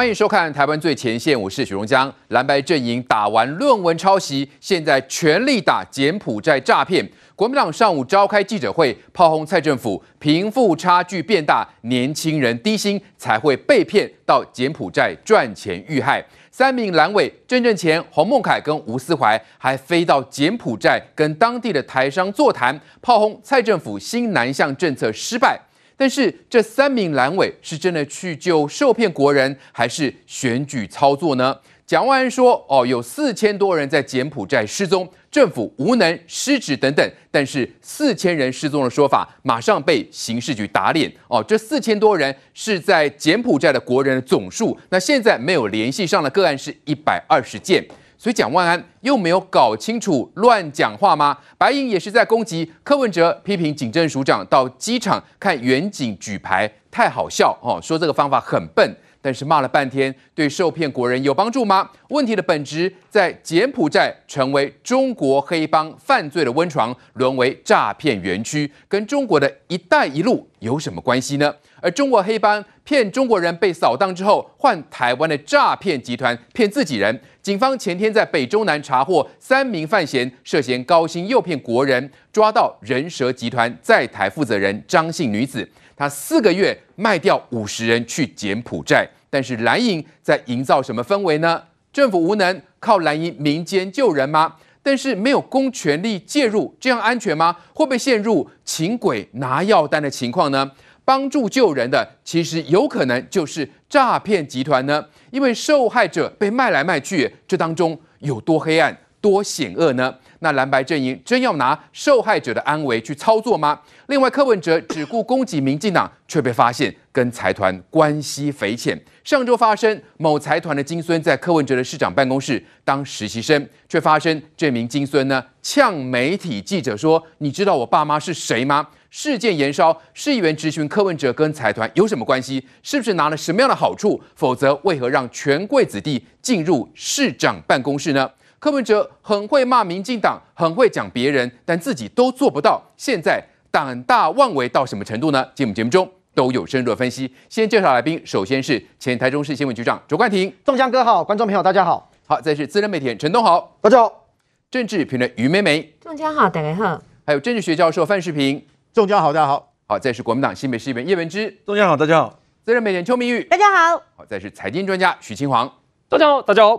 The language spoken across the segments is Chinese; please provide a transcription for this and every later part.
欢迎收看《台湾最前线》，我是许荣江。蓝白阵营打完论文抄袭，现在全力打柬埔寨诈骗。国民党上午召开记者会，炮轰蔡政府，贫富差距变大，年轻人低薪才会被骗到柬埔寨赚钱遇害。三名蓝委郑正前、洪孟凯跟吴思怀还飞到柬埔寨跟当地的台商座谈，炮轰蔡政府新南向政策失败。但是这三名蓝委是真的去救受骗国人，还是选举操作呢？蒋万安说：“哦，有四千多人在柬埔寨失踪，政府无能、失职等等。”但是四千人失踪的说法马上被刑事局打脸。哦，这四千多人是在柬埔寨的国人的总数，那现在没有联系上的个案是一百二十件。所以蒋万安又没有搞清楚，乱讲话吗？白银也是在攻击柯文哲，批评警政署长到机场看远景举牌太好笑哦，说这个方法很笨。但是骂了半天，对受骗国人有帮助吗？问题的本质在柬埔寨成为中国黑帮犯罪的温床，沦为诈骗园区，跟中国的一带一路有什么关系呢？而中国黑帮骗中国人被扫荡之后，换台湾的诈骗集团骗自己人。警方前天在北中南查获三名犯嫌，涉嫌高薪诱骗国人，抓到人蛇集团在台负责人张姓女子，她四个月卖掉五十人去柬埔寨。但是蓝营在营造什么氛围呢？政府无能，靠蓝营民间救人吗？但是没有公权力介入，这样安全吗？会不会陷入请鬼拿药单的情况呢？帮助救人的，其实有可能就是诈骗集团呢？因为受害者被卖来卖去，这当中有多黑暗、多险恶呢？那蓝白阵营真要拿受害者的安危去操作吗？另外，柯文哲只顾攻击民进党，却被发现跟财团关系匪浅。上周发生某财团的金孙在柯文哲的市长办公室当实习生，却发生这名金孙呢呛媒体记者说：“你知道我爸妈是谁吗？”事件延烧，市议员质询柯文哲跟财团有什么关系？是不是拿了什么样的好处？否则为何让权贵子弟进入市长办公室呢？柯文哲很会骂民进党，很会讲别人，但自己都做不到。现在胆大妄为到什么程度呢？节目节目中都有深入的分析。先介绍来宾，首先是前台中市新闻局长卓冠廷，仲江哥好，观众朋友大家好。好，再是资深媒体人陈东豪，大家好。政治评论于美美，仲江好，大家好。还有政治学教授范世平。仲江好，大家好。好，再是国民党新北市议员叶文之。仲江好，大家好。资深媒体人邱明玉，大家好。好，再是财经专家许清煌。大家好，大家好。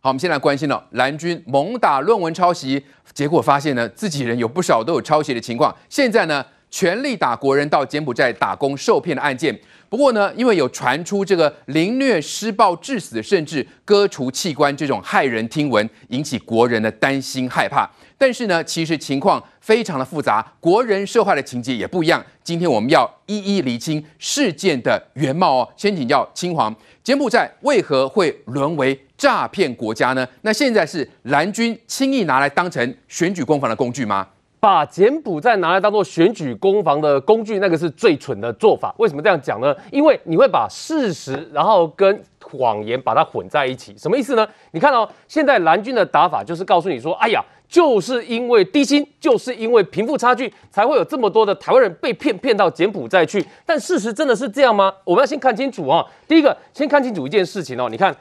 好，我们先来关心了蓝军猛打论文抄袭，结果发现呢，自己人有不少都有抄袭的情况。现在呢，全力打国人到柬埔寨打工受骗的案件。不过呢，因为有传出这个凌虐、施暴致死，甚至割除器官这种骇人听闻，引起国人的担心害怕。但是呢，其实情况非常的复杂，国人受害的情节也不一样。今天我们要一一厘清事件的原貌哦。先请教青黄，柬埔寨为何会沦为诈骗国家呢？那现在是蓝军轻易拿来当成选举攻防的工具吗？把柬埔寨拿来当做选举攻防的工具，那个是最蠢的做法。为什么这样讲呢？因为你会把事实然后跟谎言把它混在一起。什么意思呢？你看哦，现在蓝军的打法就是告诉你说，哎呀。就是因为低薪，就是因为贫富差距，才会有这么多的台湾人被骗骗到柬埔寨去。但事实真的是这样吗？我们要先看清楚啊。第一个，先看清楚一件事情哦。你看，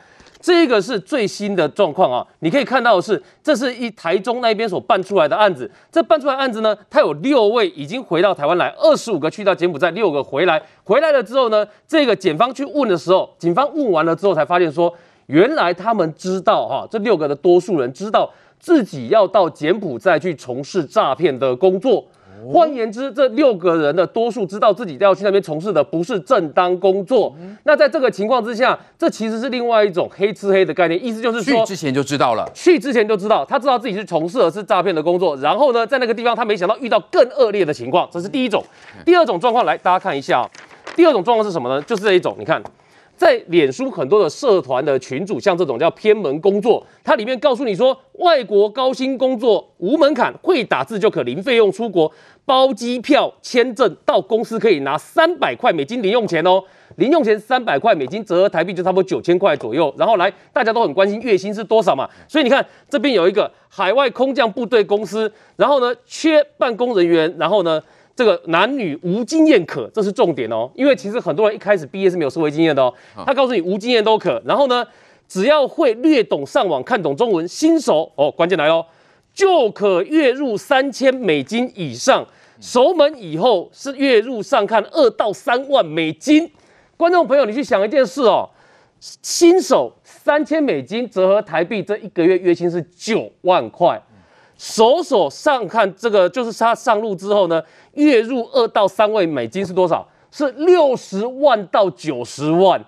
这个是最新的状况啊。你可以看到的是，这是一台中那边所办出来的案子。这办出来案子呢，它有六位已经回到台湾来，二十五个去到柬埔寨，六个回来。回来了之后呢，这个检方去问的时候，警方问完了之后才发现说，原来他们知道哈，这六个的多数人知道。自己要到柬埔寨去从事诈骗的工作，换言之，这六个人的多数知道自己要去那边从事的不是正当工作。那在这个情况之下，这其实是另外一种黑吃黑的概念，意思就是说，去之前就知道了，去之前就知道，他知道自己是从事的是诈骗的工作，然后呢，在那个地方他没想到遇到更恶劣的情况，这是第一种。第二种状况，来大家看一下，第二种状况是什么呢？就是这一种，你看。在脸书很多的社团的群组，像这种叫偏门工作，它里面告诉你说，外国高薪工作无门槛，会打字就可零费用出国，包机票、签证，到公司可以拿三百块美金零用钱哦，零用钱三百块美金折合台币就差不多九千块左右。然后来，大家都很关心月薪是多少嘛，所以你看这边有一个海外空降部队公司，然后呢缺办公人员，然后呢。这个男女无经验可，这是重点哦。因为其实很多人一开始毕业是没有社会经验的哦。他告诉你无经验都可，然后呢，只要会略懂上网看懂中文，新手哦，关键来喽，就可月入三千美金以上。熟门以后是月入上看二到三万美金。观众朋友，你去想一件事哦，新手三千美金折合台币，这一个月月薪是九万块。手手上看这个，就是他上路之后呢，月入二到三位美金是多少？是六十万到九十万。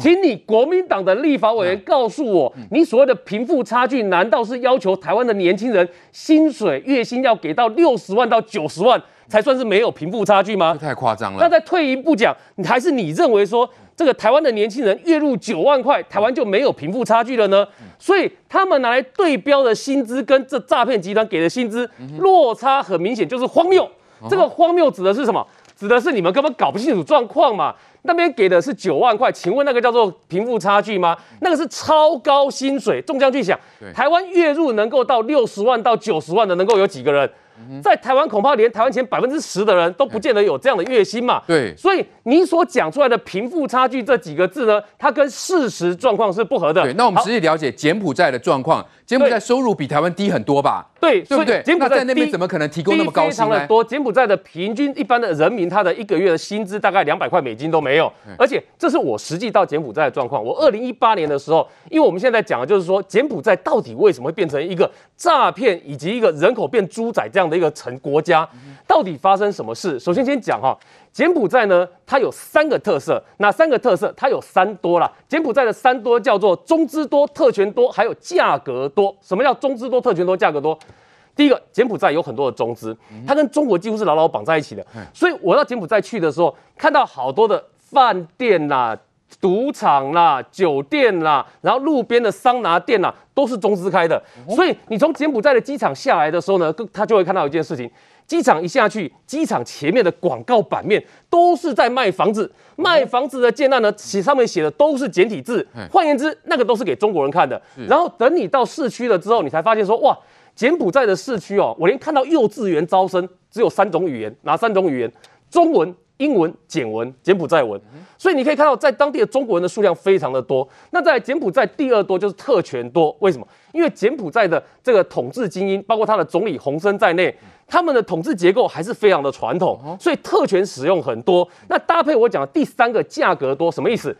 请你国民党的立法委员告诉我，你所谓的贫富差距，难道是要求台湾的年轻人薪水月薪要给到六十万到九十万才算是没有贫富差距吗？太夸张了。那再退一步讲，你还是你认为说？这个台湾的年轻人月入九万块，台湾就没有贫富差距了呢？所以他们拿来对标的薪资跟这诈骗集团给的薪资落差很明显，就是荒谬。这个荒谬指的是什么？指的是你们根本搞不清楚状况嘛。那边给的是九万块，请问那个叫做贫富差距吗？那个是超高薪水。众将去想，台湾月入能够到六十万到九十万的，能够有几个人？在台湾恐怕连台湾前百分之十的人都不见得有这样的月薪嘛。对，所以你所讲出来的贫富差距这几个字呢，它跟事实状况是不合的。对，那我们实际了解柬埔寨的状况，柬埔寨收入比台湾低很多吧？对，对不对？柬埔寨在那边怎么可能提供那么高薪呢？非常的多，柬埔寨的平均一般的人民，他的一个月的薪资大概两百块美金都没有。而且这是我实际到柬埔寨的状况。我二零一八年的时候，因为我们现在讲的就是说，柬埔寨到底为什么会变成一个诈骗以及一个人口变猪仔这样的一个成国家？家到底发生什么事？首先先讲哈，柬埔寨呢，它有三个特色，哪三个特色？它有三多啦。柬埔寨的三多叫做中资多、特权多，还有价格多。什么叫中资多、特权多、价格多？第一个，柬埔寨有很多的中资，它跟中国几乎是牢牢绑在一起的。所以我到柬埔寨去的时候，看到好多的饭店啦、赌场啦、酒店啦，然后路边的桑拿店啦，都是中资开的。所以你从柬埔寨的机场下来的时候呢，他就会看到一件事情。机场一下去，机场前面的广告版面都是在卖房子，卖房子的建案呢，写上面写的都是简体字。换言之，那个都是给中国人看的。然后等你到市区了之后，你才发现说，哇，柬埔寨的市区哦，我连看到幼稚园招生只有三种语言，哪三种语言？中文。英文、柬文、柬埔寨文，所以你可以看到，在当地的中国人的数量非常的多。那在柬埔寨第二多就是特权多，为什么？因为柬埔寨的这个统治精英，包括他的总理洪森在内，他们的统治结构还是非常的传统，所以特权使用很多。那搭配我讲的第三个价格多，什么意思？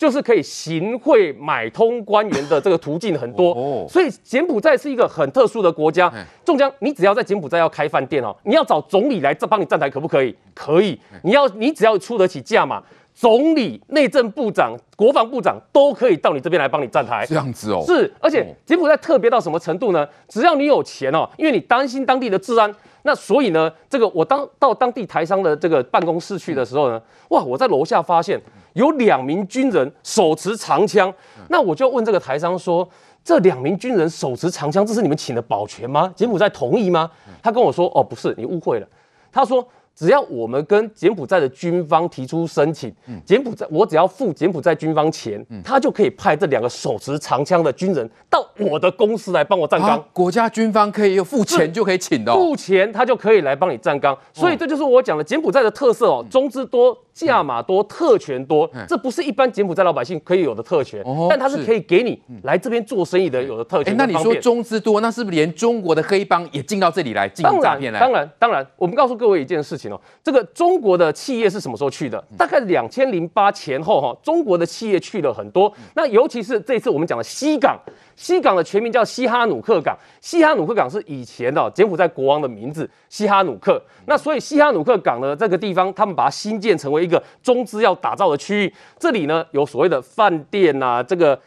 就是可以行贿买通官员的这个途径很多，所以柬埔寨是一个很特殊的国家。中江，你只要在柬埔寨要开饭店哦，你要找总理来这帮你站台，可不可以？可以。你要你只要出得起价嘛，总理、内政部长、国防部长都可以到你这边来帮你站台。这样子哦。是，而且柬埔寨特别到什么程度呢？只要你有钱哦，因为你担心当地的治安，那所以呢，这个我当到当地台商的这个办公室去的时候呢，哇，我在楼下发现。有两名军人手持长枪，那我就问这个台商说：“这两名军人手持长枪，这是你们请的保全吗？柬埔寨同意吗？”他跟我说：“哦，不是，你误会了。”他说。只要我们跟柬埔寨的军方提出申请，柬埔寨我只要付柬埔寨军方钱，他就可以派这两个手持长枪的军人到我的公司来帮我站岗。啊，国家军方可以有付钱就可以请的，付钱他就可以来帮你站岗。所以这就是我讲的柬埔寨的特色哦，中资多、价码多、特权多，这不是一般柬埔寨老百姓可以有的特权，但它是可以给你来这边做生意的有的特权。那你说中资多，那是不是连中国的黑帮也进到这里来进行诈骗来？当然，当然，我们告诉各位一件事情哦。这个中国的企业是什么时候去的？大概两千零八前后哈，中国的企业去了很多。那尤其是这次我们讲的西港，西港的全名叫西哈努克港。西哈努克港是以前的柬埔寨国王的名字，西哈努克。那所以西哈努克港呢，这个地方他们把它新建成为一个中资要打造的区域。这里呢有所谓的饭店呐、啊，这个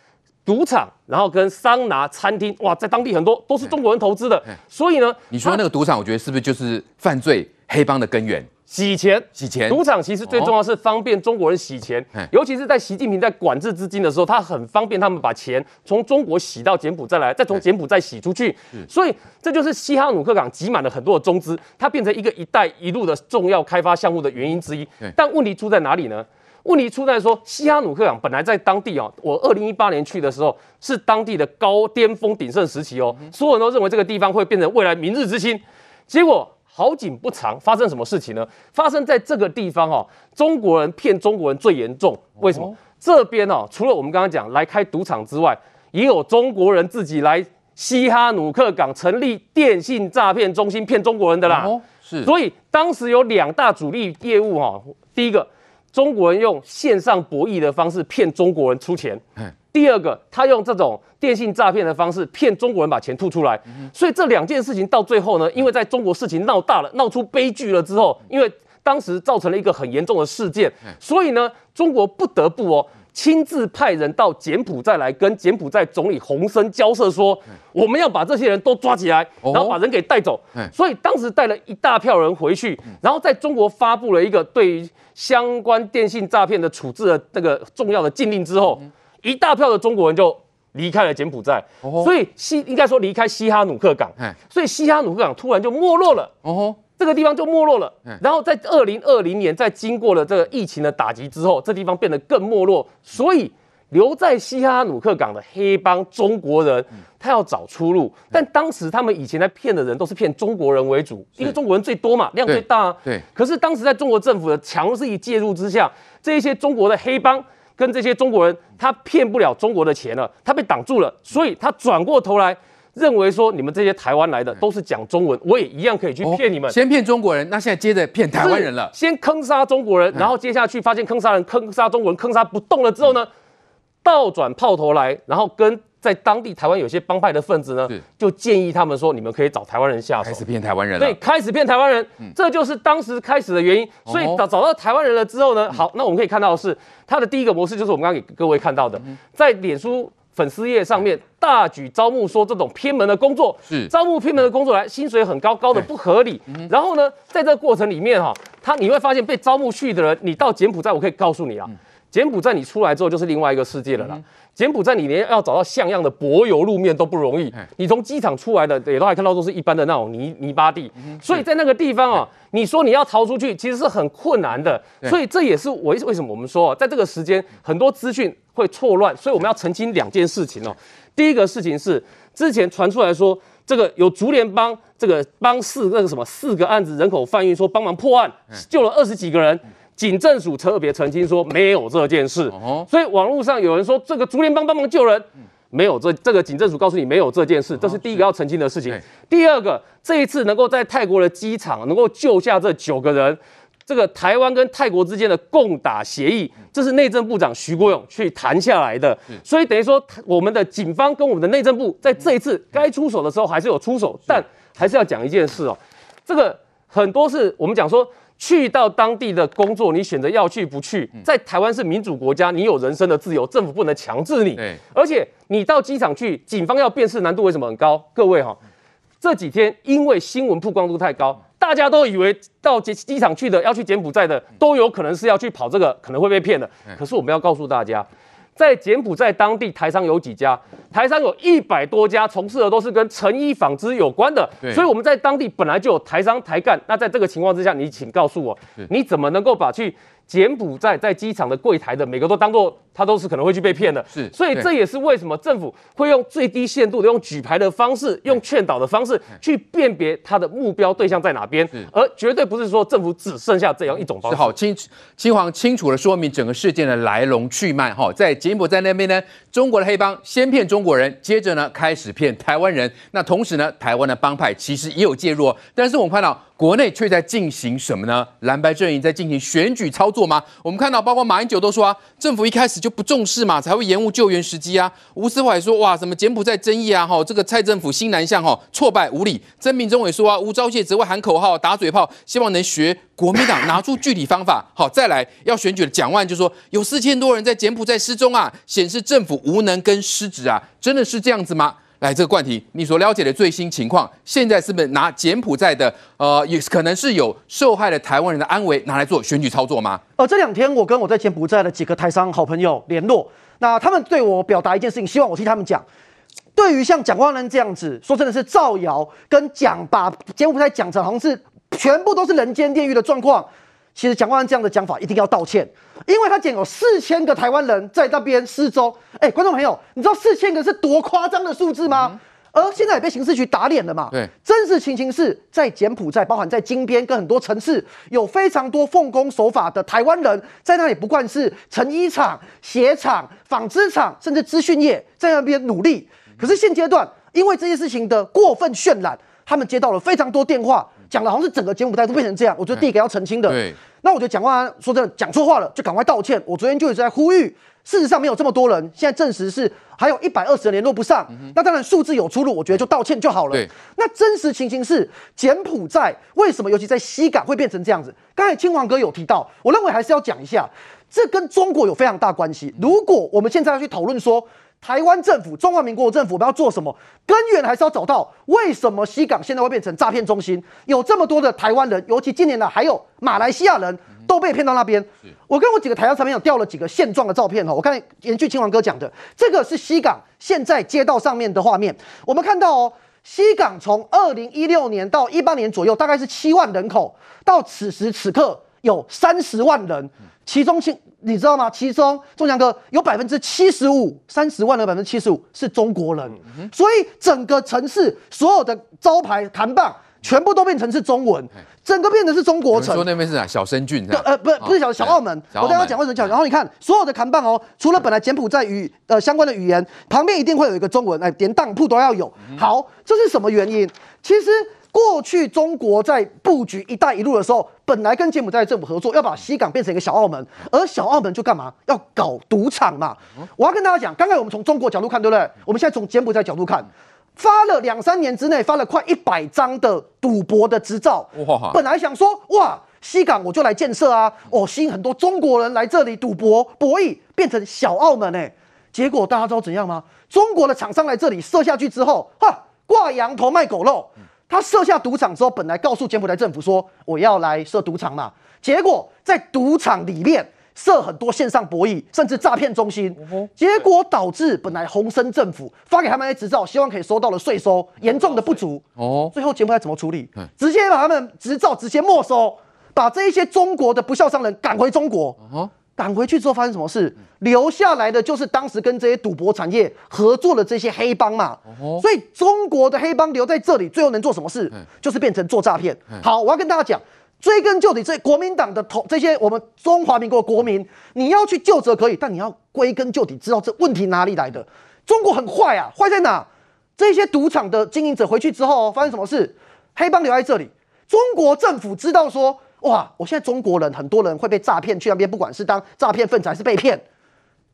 赌场，然后跟桑拿、餐厅，哇，在当地很多都是中国人投资的。所以呢，你说那个赌场，我觉得是不是就是犯罪？黑帮的根源，洗钱，洗钱。赌场其实最重要是方便中国人洗钱，哦、尤其是在习近平在管制资金的时候，他很方便他们把钱从中国洗到柬埔寨来，再从柬埔寨洗出去。所以这就是西哈努克港挤满了很多的中资，它变成一个“一带一路”的重要开发项目的原因之一。但问题出在哪里呢？问题出在说，西哈努克港本来在当地哦，我二零一八年去的时候是当地的高巅峰鼎盛时期哦，所有人都认为这个地方会变成未来明日之星，结果。好景不长，发生什么事情呢？发生在这个地方哦，中国人骗中国人最严重。为什么？哦、这边哦，除了我们刚刚讲来开赌场之外，也有中国人自己来西哈努克港成立电信诈骗中心骗中国人的啦。哦、是。所以当时有两大主力业务哈、哦，第一个，中国人用线上博弈的方式骗中国人出钱。第二个，他用这种电信诈骗的方式骗中国人把钱吐出来，所以这两件事情到最后呢，因为在中国事情闹大了，闹出悲剧了之后，因为当时造成了一个很严重的事件，所以呢，中国不得不哦亲自派人到柬埔寨来跟柬埔寨总理洪森交涉，说我们要把这些人都抓起来，然后把人给带走。所以当时带了一大票人回去，然后在中国发布了一个对于相关电信诈骗的处置的这个重要的禁令之后。一大票的中国人就离开了柬埔寨，所以西应该说离开西哈努克港，所以西哈努克港突然就没落了，哦这个地方就没落了。然后在二零二零年，在经过了这个疫情的打击之后，这地方变得更没落，所以留在西哈努克港的黑帮中国人，他要找出路。但当时他们以前在骗的人都是骗中国人为主，因为中国人最多嘛，量最大啊。对。可是当时在中国政府的强势介入之下，这一些中国的黑帮。跟这些中国人，他骗不了中国的钱了，他被挡住了，所以他转过头来认为说，你们这些台湾来的都是讲中文，我也一样可以去骗你们。先骗中国人，那现在接着骗台湾人了。先坑杀中国人，然后接下去发现坑杀人、坑杀中国人、坑杀不动了之后呢，倒转炮头来，然后跟。在当地台湾有些帮派的分子呢，就建议他们说，你们可以找台湾人下手，开始骗台湾人了。对，开始骗台湾人，这就是当时开始的原因。所以找找到台湾人了之后呢，好，那我们可以看到的是他的第一个模式，就是我们刚刚给各位看到的，在脸书粉丝页上面大举招募，说这种偏门的工作，是。招募偏门的工作来，薪水很高，高的不合理。然后呢，在这个过程里面哈，他你会发现被招募去的人，你到柬埔寨，我可以告诉你啊，柬埔寨你出来之后就是另外一个世界了啦。柬埔寨，你连要找到像样的柏油路面都不容易。你从机场出来的，也都还看到都是一般的那种泥泥巴地。所以在那个地方啊，你说你要逃出去，其实是很困难的。所以这也是为为什么我们说，在这个时间很多资讯会错乱，所以我们要澄清两件事情哦。第一个事情是，之前传出来说，这个有竹联帮这个帮四那个什么四个案子人口贩运，说帮忙破案，救了二十几个人。警政署特别澄清说没有这件事，所以网络上有人说这个竹联帮帮忙救人，没有这这个警政署告诉你没有这件事，这是第一个要澄清的事情。第二个，这一次能够在泰国的机场能够救下这九个人，这个台湾跟泰国之间的共打协议，这是内政部长徐国勇去谈下来的，所以等于说我们的警方跟我们的内政部在这一次该出手的时候还是有出手，但还是要讲一件事哦，这个很多是我们讲说。去到当地的工作，你选择要去不去？在台湾是民主国家，你有人身的自由，政府不能强制你。而且你到机场去，警方要辨识难度为什么很高？各位哈，这几天因为新闻曝光度太高，大家都以为到机机场去的要去柬埔寨的，都有可能是要去跑这个，可能会被骗的。可是我们要告诉大家。在柬埔寨当地台商有几家？台商有一百多家，从事的都是跟成衣纺织有关的。所以我们在当地本来就有台商台干。那在这个情况之下，你请告诉我，你怎么能够把去柬埔寨在机场的柜台的每个都当做？他都是可能会去被骗的，是，所以这也是为什么政府会用最低限度的用举牌的方式，用劝导的方式去辨别他的目标对象在哪边，而绝对不是说政府只剩下这样一种方式。好，清清黄清楚的说明整个事件的来龙去脉。哈，在柬埔寨那边呢，中国的黑帮先骗中国人，接着呢开始骗台湾人。那同时呢，台湾的帮派其实也有介入，但是我们看到国内却在进行什么呢？蓝白阵营在进行选举操作吗？我们看到包括马英九都说啊，政府一开始。就不重视嘛，才会延误救援时机啊。吴斯怀说，哇，什么柬埔寨争议啊，哈，这个蔡政府新南向哈挫败无理。曾铭忠也说啊，吴钊燮只会喊口号打嘴炮，希望能学国民党拿出具体方法。好，再来要选举的蒋万就说有四千多人在柬埔寨失踪啊，显示政府无能跟失职啊，真的是这样子吗？来，这个冠廷，你所了解的最新情况，现在是不是拿柬埔寨的，呃，也可能是有受害的台湾人的安危拿来做选举操作吗？呃，这两天我跟我在柬埔寨的几个台商好朋友联络，那他们对我表达一件事情，希望我替他们讲。对于像蒋万安这样子，说真的是造谣跟讲，把柬埔寨讲成好像是全部都是人间炼狱的状况。其实蒋万安这样的讲法一定要道歉，因为他讲有四千个台湾人在那边失踪。哎，观众朋友，你知道四千个是多夸张的数字吗？而现在也被刑事局打脸了嘛？对，真实情形是在柬埔寨，包含在金边跟很多城市，有非常多奉公守法的台湾人在那里，不管是成衣厂、鞋厂、纺织厂，甚至资讯业，在那边努力。可是现阶段，因为这些事情的过分渲染，他们接到了非常多电话，讲的好像是整个柬埔寨都变成这样。我觉得第一个要澄清的，对，那我觉得蒋万安说真的讲错话了，就赶快道歉。我昨天就一直在呼吁。事实上没有这么多人，现在证实是还有一百二十人联络不上。嗯、那当然数字有出入，我觉得就道歉就好了。对，那真实情形是柬埔寨为什么尤其在西港会变成这样子？刚才嶔煌哥有提到，我认为还是要讲一下，这跟中国有非常大关系。如果我们现在要去讨论说，台湾政府、中华民国政府我们要做什么，根源还是要找到为什么西港现在会变成诈骗中心？有这么多的台湾人，尤其近年来还有马来西亚人。都被骗到那边。我跟我几个台商朋友调了几个现状的照片哈，我看延续嶔煌哥讲的，这个是西港现在街道上面的画面。我们看到哦，西港从二零一六年到一八年左右，大概是七万人口，到此时此刻有三十万人，其中其你知道吗？其中中祥哥有百分之七十五，三十万的百分之七十五是中国人，所以整个城市所有的招牌看板。全部都变成是中文，整个变成是中国城。说那边是哪？小生郡？呃，不是，不是小小澳门。我刚刚讲为什么讲。然后你看所有的看板哦，除了本来柬埔寨语呃相关的语言，旁边一定会有一个中文，哎，连当铺都要有。好，这是什么原因？其实过去中国在布局“一带一路”的时候，本来跟柬埔寨政府合作，要把西港变成一个小澳门，而小澳门就干嘛？要搞赌场嘛。我要跟大家讲，刚才我们从中国角度看，对不对？我们现在从柬埔寨角度看。发了两三年之内发了快一百张的赌博的执照，哇！本来想说哇，西港我就来建设啊，哦，吸引很多中国人来这里赌博博弈，变成小澳门哎，结果大家知道怎样吗？中国的厂商来这里设下去之后，哈，挂羊头卖狗肉。他设下赌场之后，本来告诉柬埔寨政府说我要来设赌场嘛，结果在赌场里面。设很多线上博弈，甚至诈骗中心，结果导致本来洪森政府发给他们的执照，希望可以收到的税收严重的不足。哦，最后柬埔寨怎么处理？直接把他们执照直接没收，把这一些中国的不孝商人赶回中国。赶回去之后发生什么事？留下来的就是当时跟这些赌博产业合作的这些黑帮嘛。所以中国的黑帮留在这里，最后能做什么事？就是变成做诈骗。好，我要跟大家讲。追根究底，这国民党的头，这些我们中华民国国民，你要去救责可以，但你要归根究底，知道这问题哪里来的。中国很坏啊，坏在哪？这些赌场的经营者回去之后，发生什么事？黑帮留在这里，中国政府知道说，哇，我现在中国人很多人会被诈骗去那边，不管是当诈骗分子还是被骗。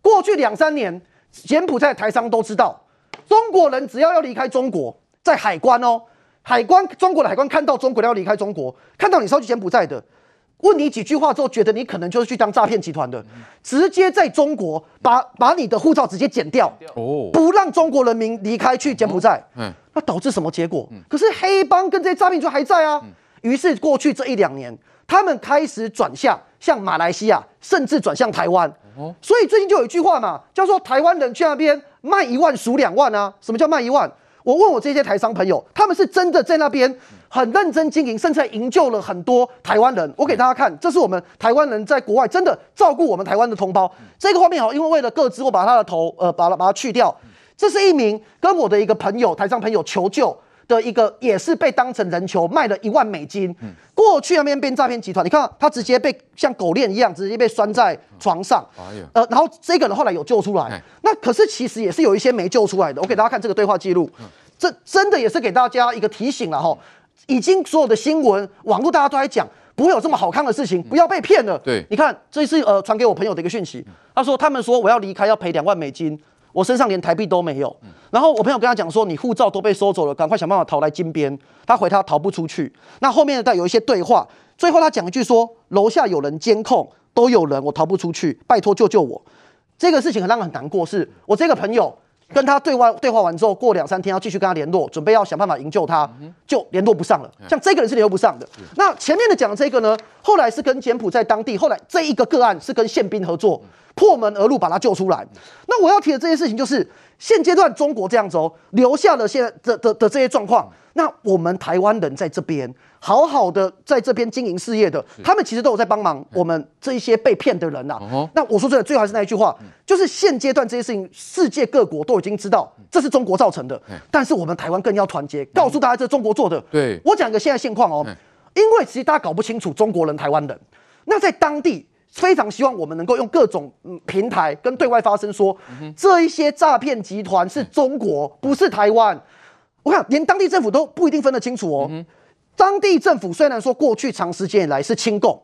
过去两三年，柬埔寨台商都知道，中国人只要要离开中国，在海关哦。海关，中国的海关看到中国人要离开中国，看到你是要去柬埔寨的，问你几句话之后，觉得你可能就是去当诈骗集团的，直接在中国把把你的护照直接剪掉，哦，不让中国人民离开去柬埔寨，嗯，那导致什么结果？可是黑帮跟这些诈骗就还在啊，于是过去这一两年，他们开始转向向马来西亚，甚至转向台湾，哦，所以最近就有一句话嘛，叫做台湾人去那边卖一万赎两万啊，什么叫卖一万？我问我这些台商朋友，他们是真的在那边很认真经营，甚至还营救了很多台湾人。我给大家看，这是我们台湾人在国外真的照顾我们台湾的同胞。这个画面好，因为为了个资，我把他的头呃，把它把它去掉。这是一名跟我的一个朋友，台商朋友求救的一个，也是被当成人球卖了一万美金。过去那边变诈骗集团，你看他直接被像狗链一样，直接被拴在床上。哎呃，然后这个人后来有救出来，那可是其实也是有一些没救出来的。我给大家看这个对话记录。这真的也是给大家一个提醒了哈，已经所有的新闻网络大家都在讲，不会有这么好看的事情，不要被骗了。对，你看这是呃传给我朋友的一个讯息，他说他们说我要离开要赔两万美金，我身上连台币都没有。然后我朋友跟他讲说，你护照都被收走了，赶快想办法逃来金边。他回他逃不出去。那后面呢，带有一些对话，最后他讲一句说，楼下有人监控，都有人，我逃不出去，拜托救救我。这个事情很让人很难过，是我这个朋友。跟他对话对话完之后，过两三天要继续跟他联络，准备要想办法营救他，就联络不上了。像这个人是联络不上的。那前面的讲的这个呢，后来是跟柬埔寨当地，后来这一个个案是跟宪兵合作，破门而入把他救出来。那我要提的这些事情就是，现阶段中国这样子哦，留下了现在的的的这些状况，那我们台湾人在这边好好的在这边经营事业的，他们其实都有在帮忙我们这一些被骗的人呐、啊。嗯、那我说真的，最后还是那一句话，就是现阶段这些事情，世界各国都已经知道这是中国造成的，但是我们台湾更要团结，告诉大家这是中国做的。对，我讲一个现在现况哦，因为其实大家搞不清楚中国人、台湾人，那在当地。非常希望我们能够用各种平台跟对外发声，说这一些诈骗集团是中国，不是台湾。我看连当地政府都不一定分得清楚哦。当地政府虽然说过去长时间以来是亲共，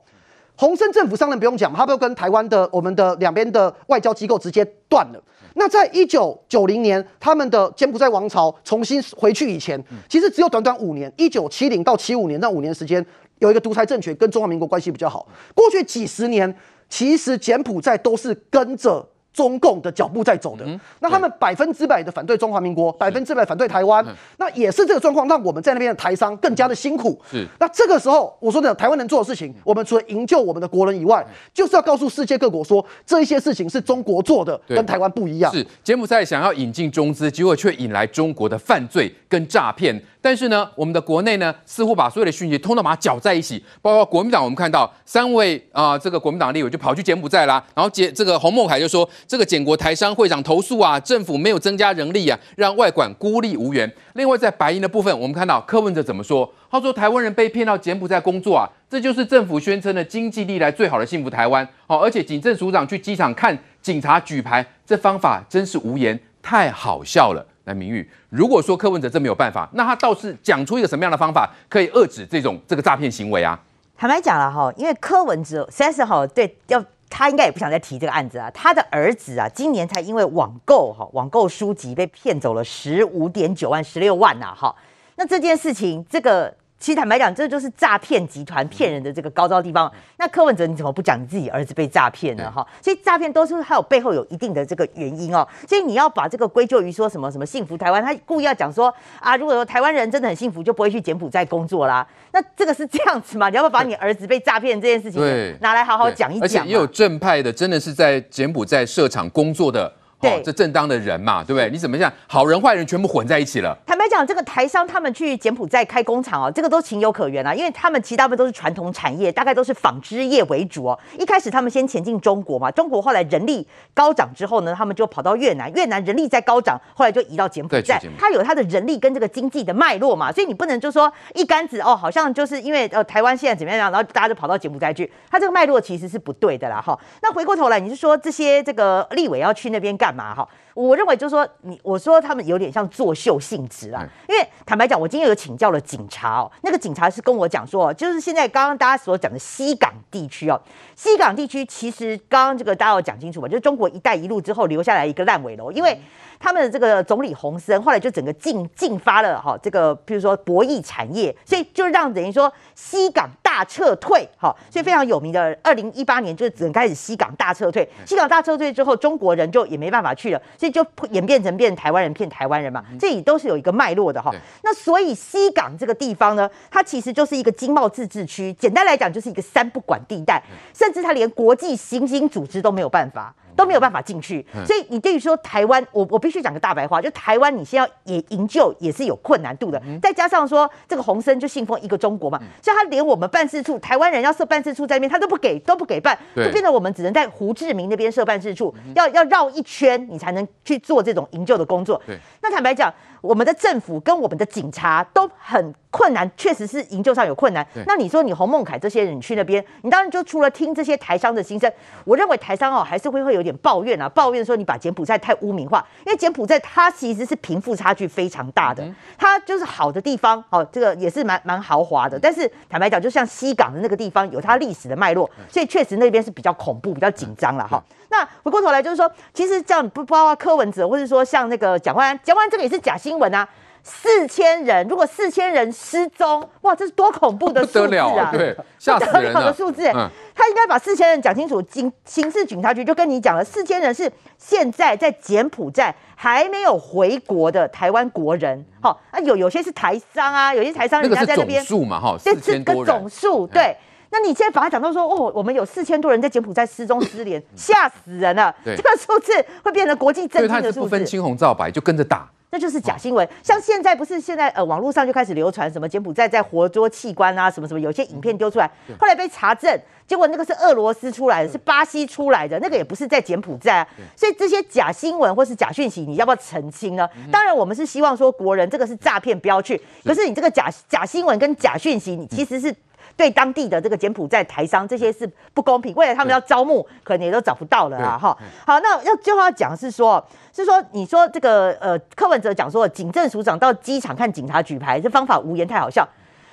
洪森政府上任不用讲，他都跟台湾的我们的两边的外交机构直接断了。那在一九九零年，他们的柬埔寨王朝重新回去以前，其实只有短短五年，一九七零到七五年那五年时间。有一个独裁政权跟中华民国关系比较好，过去几十年其实柬埔寨都是跟着中共的脚步在走的，嗯、那他们百分之百的反对中华民国，百分之百反对台湾，嗯、那也是这个状况让我们在那边的台商更加的辛苦。是，那这个时候我说的台湾能做的事情，我们除了营救我们的国人以外，就是要告诉世界各国说，这一些事情是中国做的，跟台湾不一样。是，柬埔寨想要引进中资，结果却引来中国的犯罪跟诈骗。但是呢，我们的国内呢，似乎把所有的讯息通通把它搅在一起，包括国民党，我们看到三位啊、呃，这个国民党立委就跑去柬埔寨啦，然后柬这个洪孟凯就说，这个柬国台商会长投诉啊，政府没有增加人力啊，让外管孤立无援。另外在白银的部分，我们看到柯文哲怎么说？他说台湾人被骗到柬埔寨工作啊，这就是政府宣称的经济历来最好的幸福台湾。好，而且警政署长去机场看警察举牌，这方法真是无言，太好笑了。来，明玉，如果说柯文哲真没有办法，那他倒是讲出一个什么样的方法可以遏制这种这个诈骗行为啊？坦白讲了哈，因为柯文哲三十号，对，要他应该也不想再提这个案子啊。他的儿子啊，今年才因为网购哈，网购书籍被骗走了十五点九万、十六万呐哈。那这件事情，这个。其实坦白讲，这就是诈骗集团骗人的这个高招地方。那柯文哲你怎么不讲你自己儿子被诈骗呢？哈，所以诈骗都是还有背后有一定的这个原因哦。所以你要把这个归咎于说什么什么幸福台湾，他故意要讲说啊，如果说台湾人真的很幸福，就不会去柬埔寨工作啦。那这个是这样子吗？你要不要把你儿子被诈骗这件事情拿来好好讲一讲？而且也有正派的，真的是在柬埔寨设厂工作的。对，这正当的人嘛，对不对？你怎么讲？好人坏人全部混在一起了。坦白讲，这个台商他们去柬埔寨开工厂哦，这个都情有可原啊，因为他们其实大部分都是传统产业，大概都是纺织业为主哦。一开始他们先前进中国嘛，中国后来人力高涨之后呢，他们就跑到越南，越南人力在高涨，后来就移到柬埔寨。他有他的人力跟这个经济的脉络嘛，所以你不能就说一竿子哦，好像就是因为呃台湾现在怎么样，然后大家就跑到柬埔寨去，他这个脉络其实是不对的啦哈。那回过头来，你是说这些这个立委要去那边干嘛哈？我认为就是说，你我说他们有点像作秀性质啦，因为坦白讲，我今天有请教了警察哦，那个警察是跟我讲说，就是现在刚刚大家所讲的西港地区哦，西港地区其实刚刚这个大家要讲清楚嘛，就是中国一带一路之后留下来一个烂尾楼，因为。他们的这个总理洪森后来就整个禁禁发了哈，这个比如说博弈产业，所以就让等于说西港大撤退。哈，所以非常有名的二零一八年就是整个开始西港大撤退，西港大撤退之后，中国人就也没办法去了，所以就演变成变台湾人骗台湾人嘛，这里都是有一个脉络的哈。那所以西港这个地方呢，它其实就是一个经贸自治区，简单来讲就是一个三不管地带，甚至它连国际刑警组织都没有办法。都没有办法进去，所以你对于说台湾，我我必须讲个大白话，就台湾你先要也营救也是有困难度的，再加上说这个洪森就信奉一个中国嘛，所以他连我们办事处，台湾人要设办事处在那边，他都不给，都不给办，就变得我们只能在胡志明那边设办事处，要要绕一圈你才能去做这种营救的工作。那坦白讲。我们的政府跟我们的警察都很困难，确实是营救上有困难。那你说你洪孟凯这些人去那边，你当然就除了听这些台商的心声，我认为台商哦还是会会有点抱怨啊，抱怨说你把柬埔寨太污名化，因为柬埔寨它其实是贫富差距非常大的，它就是好的地方哦，这个也是蛮蛮豪华的，但是坦白讲，就像西港的那个地方有它历史的脉络，所以确实那边是比较恐怖、比较紧张了哈。那回过头来就是说，其实这样不包括柯文哲，或者说像那个蒋万安，蒋万安这个也是假新闻啊。四千人，如果四千人失踪，哇，这是多恐怖的数字啊！对，吓得了的数字，嗯、他应该把四千人讲清楚。警刑事警察局就跟你讲了，四千人是现在在柬埔寨还没有回国的台湾国人。好、嗯，啊有有些是台商啊，有些台商人家在那边。数嘛哈，四千多人。这是个总数，对。那你现在反而讲到说，哦，我们有四千多人在柬埔寨失踪失联，吓死人了。对这个数字会变成国际震惊的数字。不分青红皂白就跟着打。那就是假新闻，像现在不是现在呃网络上就开始流传什么柬埔寨在活捉器官啊，什么什么，有些影片丢出来，后来被查证，结果那个是俄罗斯出来的，是巴西出来的，那个也不是在柬埔寨啊，所以这些假新闻或是假讯息，你要不要澄清呢？当然，我们是希望说国人这个是诈骗，不要去。可是你这个假假新闻跟假讯息，你其实是。对当地的这个柬埔寨台商，这些是不公平。未来他们要招募，可能也都找不到了啊！哈，好，那要最后要讲是说，是说你说这个呃，柯文哲讲说，警政署长到机场看警察举牌，这方法无言太好笑。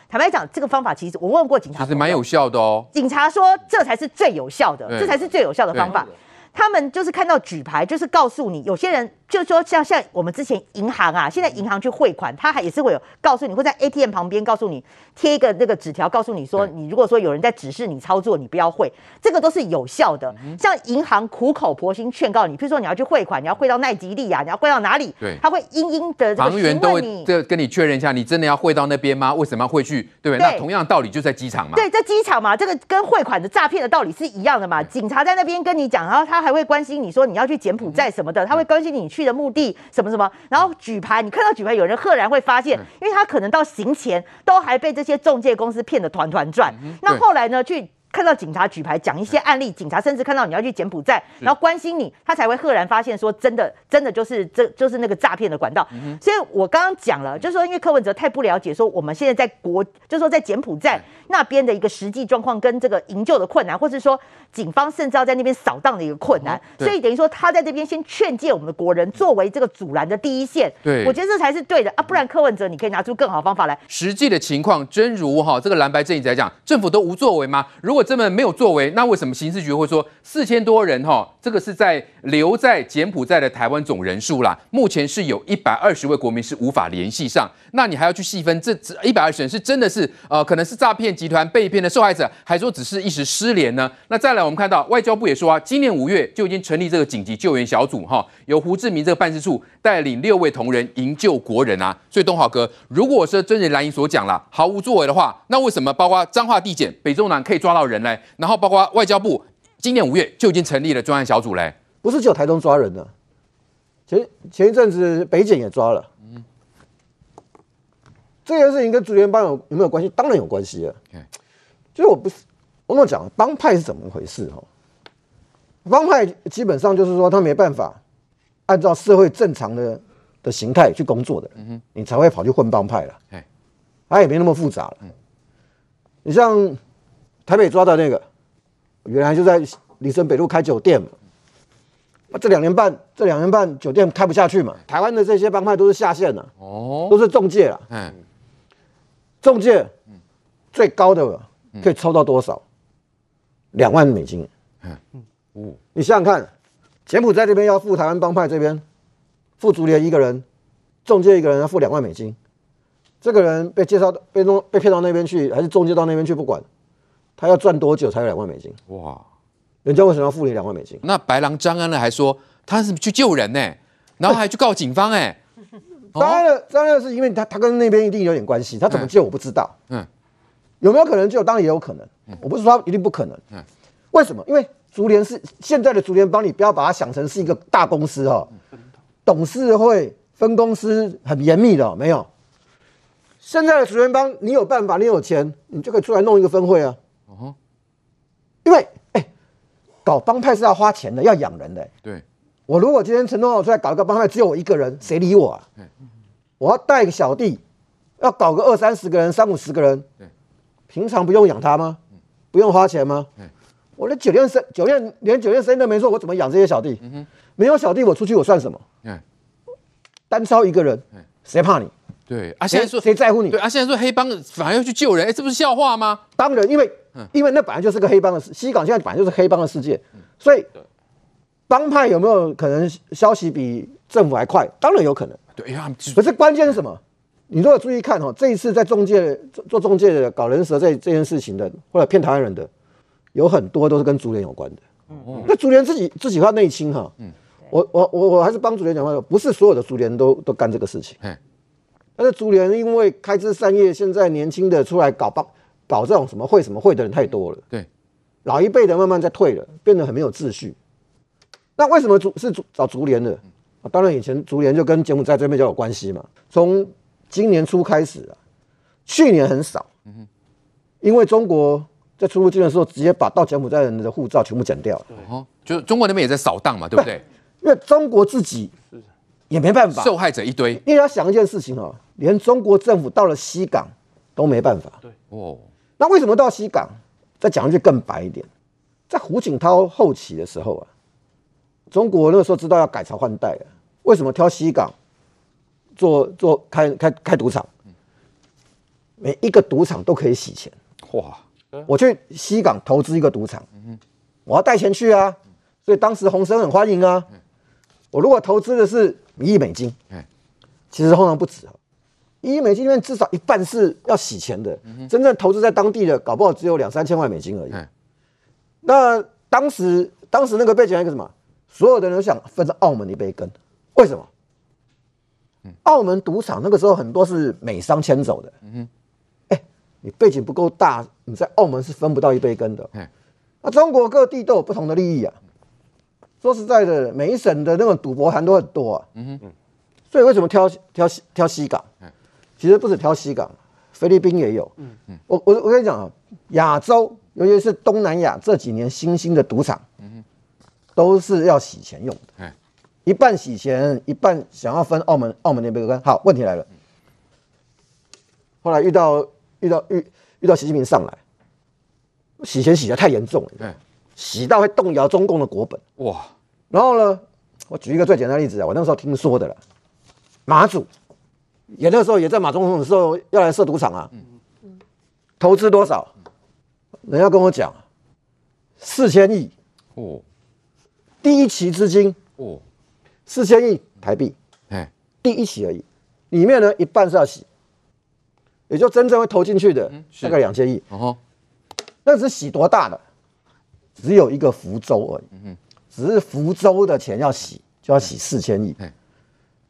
坦白讲，这个方法其实我问过警察，其实蛮有效的哦。警察说这才是最有效的，这才是最有效的方法。他们就是看到举牌，就是告诉你，有些人就是说像像我们之前银行啊，现在银行去汇款，他还也是会有告诉你，会在 ATM 旁边告诉你贴一个那个纸条，告诉你说，你如果说有人在指示你操作，你不要汇，这个都是有效的。像银行苦口婆心劝告你，譬如说你要去汇款，你要汇到奈吉利亚，你要汇到哪里？对，他会殷殷的这个询问你，行员都会这跟你确认一下，你真的要汇到那边吗？为什么要汇去？对不对？那同样的道理就在机场嘛。对，在机场嘛，这个跟汇款的诈骗的道理是一样的嘛。警察在那边跟你讲，然后他还会关心你说。你要去柬埔寨什么的，他会关心你去的目的什么什么，然后举牌，你看到举牌，有人赫然会发现，因为他可能到行前都还被这些中介公司骗得团团转，那后来呢，去。看到警察举牌讲一些案例，警察甚至看到你要去柬埔寨，然后关心你，他才会赫然发现说，真的，真的就是这就是那个诈骗的管道。所以我刚刚讲了，就是说，因为柯文哲太不了解说我们现在在国，就是说在柬埔寨那边的一个实际状况跟这个营救的困难，或是说警方甚至要在那边扫荡的一个困难，所以等于说他在这边先劝诫我们的国人作为这个阻拦的第一线。对，我觉得这才是对的。啊，不然柯文哲你可以拿出更好方法来。实际的情况真如哈这个蓝白阵营在讲，政府都无作为吗？如果这么没有作为，那为什么刑事局会说四千多人哈？这个是在留在柬埔寨的台湾总人数啦。目前是有一百二十位国民是无法联系上，那你还要去细分这一百二十人是真的是呃可能是诈骗集团被骗的受害者，还说只是一时失联呢？那再来我们看到外交部也说啊，今年五月就已经成立这个紧急救援小组哈，由胡志明这个办事处带领六位同仁营救国人啊。所以东豪哥，如果是真人蓝营所讲了毫无作为的话，那为什么包括彰化地检、北中南可以抓到人呢？然后包括外交部，今年五月就已经成立了专案小组嘞。不是只有台东抓人呢，前前一阵子北检也抓了。嗯，这件事情跟竹联帮有有没有关系？当然有关系啊。就是我不是我跟我讲，帮派是怎么回事哈？帮派基本上就是说他没办法按照社会正常的的形态去工作的，嗯哼，你才会跑去混帮派了。哎，他也没那么复杂了。嗯，你像。台北抓的那个，原来就在林森北路开酒店嘛。这两年半，这两年半酒店开不下去嘛。台湾的这些帮派都是下线的，哦，都是中介了。嗯，中介最高的可以抽到多少？两万美金。嗯，哦，你想想看，柬埔寨这边要付台湾帮派这边付竹联一个人，中介一个人要付两万美金。这个人被介绍被弄被骗到那边去，还是中介到那边去不管。他要赚多久才有两万美金？哇！人家为什么要付你两万美金？那白狼张安呢？还说他是去救人呢，然后还去告警方哎。张安的张安是因为他他跟那边一定有点关系，他怎么救我不知道。嗯，有没有可能救？当然也有可能。我不是说他一定不可能。嗯，为什么？因为竹联是现在的竹联帮，你不要把它想成是一个大公司哈，董事会分公司很严密的，没有。现在的竹联帮，你有办法，你有钱，你就可以出来弄一个分会啊。因为哎、欸，搞帮派是要花钱的，要养人的、欸。对，我如果今天陈东豪出来搞一个帮派，只有我一个人，谁理我啊？我要带个小弟，要搞个二三十个人、三五十个人。平常不用养他吗？不用花钱吗？我连酒店生酒店连酒店生意都没做，我怎么养这些小弟？没有小弟，我出去我算什么？单挑一个人，谁怕你？对啊，现在说谁在乎你？对啊，现在说黑帮反而要去救人，这不是笑话吗？当然，因为。因为那本来就是个黑帮的事，西港现在本来就是黑帮的世界，所以帮派有没有可能消息比政府还快？当然有可能。对呀，可是关键是什么？你如果注意看哈，这一次在中介做做中介的搞人蛇这这件事情的，或者骗台湾人的，有很多都是跟竹联有关的。嗯，那竹联自己自己要内清哈。嗯，我我我我还是帮竹联讲话，不是所有的竹联都都干这个事情。嗯，但是竹联因为开枝散叶，现在年轻的出来搞帮。搞这种什么会什么会的人太多了。对，老一辈的慢慢在退了，变得很没有秩序。那为什么竹是竹找竹联的？啊，当然以前竹联就跟柬埔寨这边就有关系嘛。从今年初开始啊，去年很少，因为中国在出入境的时候直接把到柬埔寨人的护照全部剪掉了。哦，就中国那边也在扫荡嘛，对不对？因为中国自己也没办法，受害者一堆。因为要想一件事情哦，连中国政府到了西港都没办法。对哦，那为什么到西港？再讲一句更白一点，在胡锦涛后期的时候啊，中国那个时候知道要改朝换代了，为什么挑西港做做开开开赌场？每一个赌场都可以洗钱。哇！我去西港投资一个赌场，我要带钱去啊。所以当时洪生很欢迎啊。我如果投资的是一亿美金，其实通常不止啊。一亿美金里面至少一半是要洗钱的，真正投资在当地的搞不好只有两三千万美金而已。那当时当时那个背景一个什么？所有的人都想分着澳门的一杯羹。为什么？澳门赌场那个时候很多是美商牵走的。哎，你背景不够大，你在澳门是分不到一杯羹的。那中国各地都有不同的利益啊。说实在的，每一省的那个赌博盘都很多啊。嗯哼，所以为什么挑挑挑西港？其实不止挑西港，菲律宾也有。嗯嗯，我我我跟你讲啊，亚洲尤其是东南亚这几年新兴的赌场，嗯哼，都是要洗钱用的。嗯，一半洗钱，一半想要分澳门澳门那边跟。好，问题来了。后来遇到遇到遇遇到习近平上来，洗钱洗的太严重了。嗯。洗到会动摇中共的国本哇！然后呢，我举一个最简单的例子啊，我那时候听说的了，马祖也那个时候也在马总统的时候要来设赌场啊，投资多少？人家跟我讲四千亿哦，第一期资金哦，四千亿台币，哎，第一期而已，里面呢一半是要洗，也就真正会投进去的大概两千亿。哦，那是洗多大的？只有一个福州而已，只是福州的钱要洗，就要洗四千亿。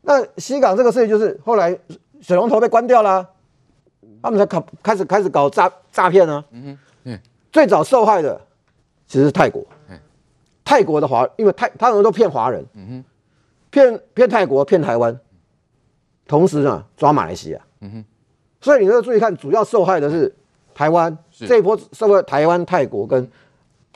那西港这个事情就是后来水龙头被关掉了，他们才开开始开始搞诈诈骗呢。最早受害的其实是泰国，泰国的华，因为泰他们都骗华人，骗骗泰国骗台湾，同时呢抓马来西亚。所以你要注意看，主要受害的是台湾，这一波受害台湾、泰国跟。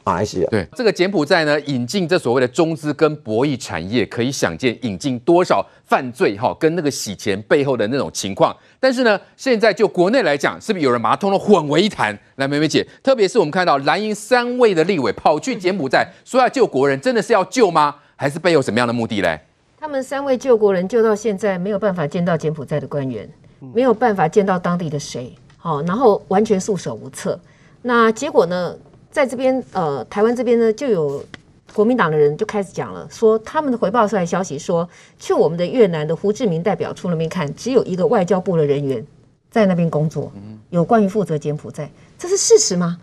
马来西亚对这个柬埔寨呢，引进这所谓的中资跟博弈产业，可以想见引进多少犯罪哈，跟那个洗钱背后的那种情况。但是呢，现在就国内来讲，是不是有人把它通通混为一谈？来，美美姐，特别是我们看到蓝营三位的立委跑去柬埔寨，说要救国人，真的是要救吗？还是背后什么样的目的嘞？他们三位救国人救到现在没有办法见到柬埔寨的官员，没有办法见到当地的谁，好，然后完全束手无策。那结果呢？在这边，呃，台湾这边呢，就有国民党的人就开始讲了，说他们的回报出来消息说，去我们的越南的胡志明代表处那边看，只有一个外交部的人员在那边工作，有关于负责柬埔寨，这是事实吗？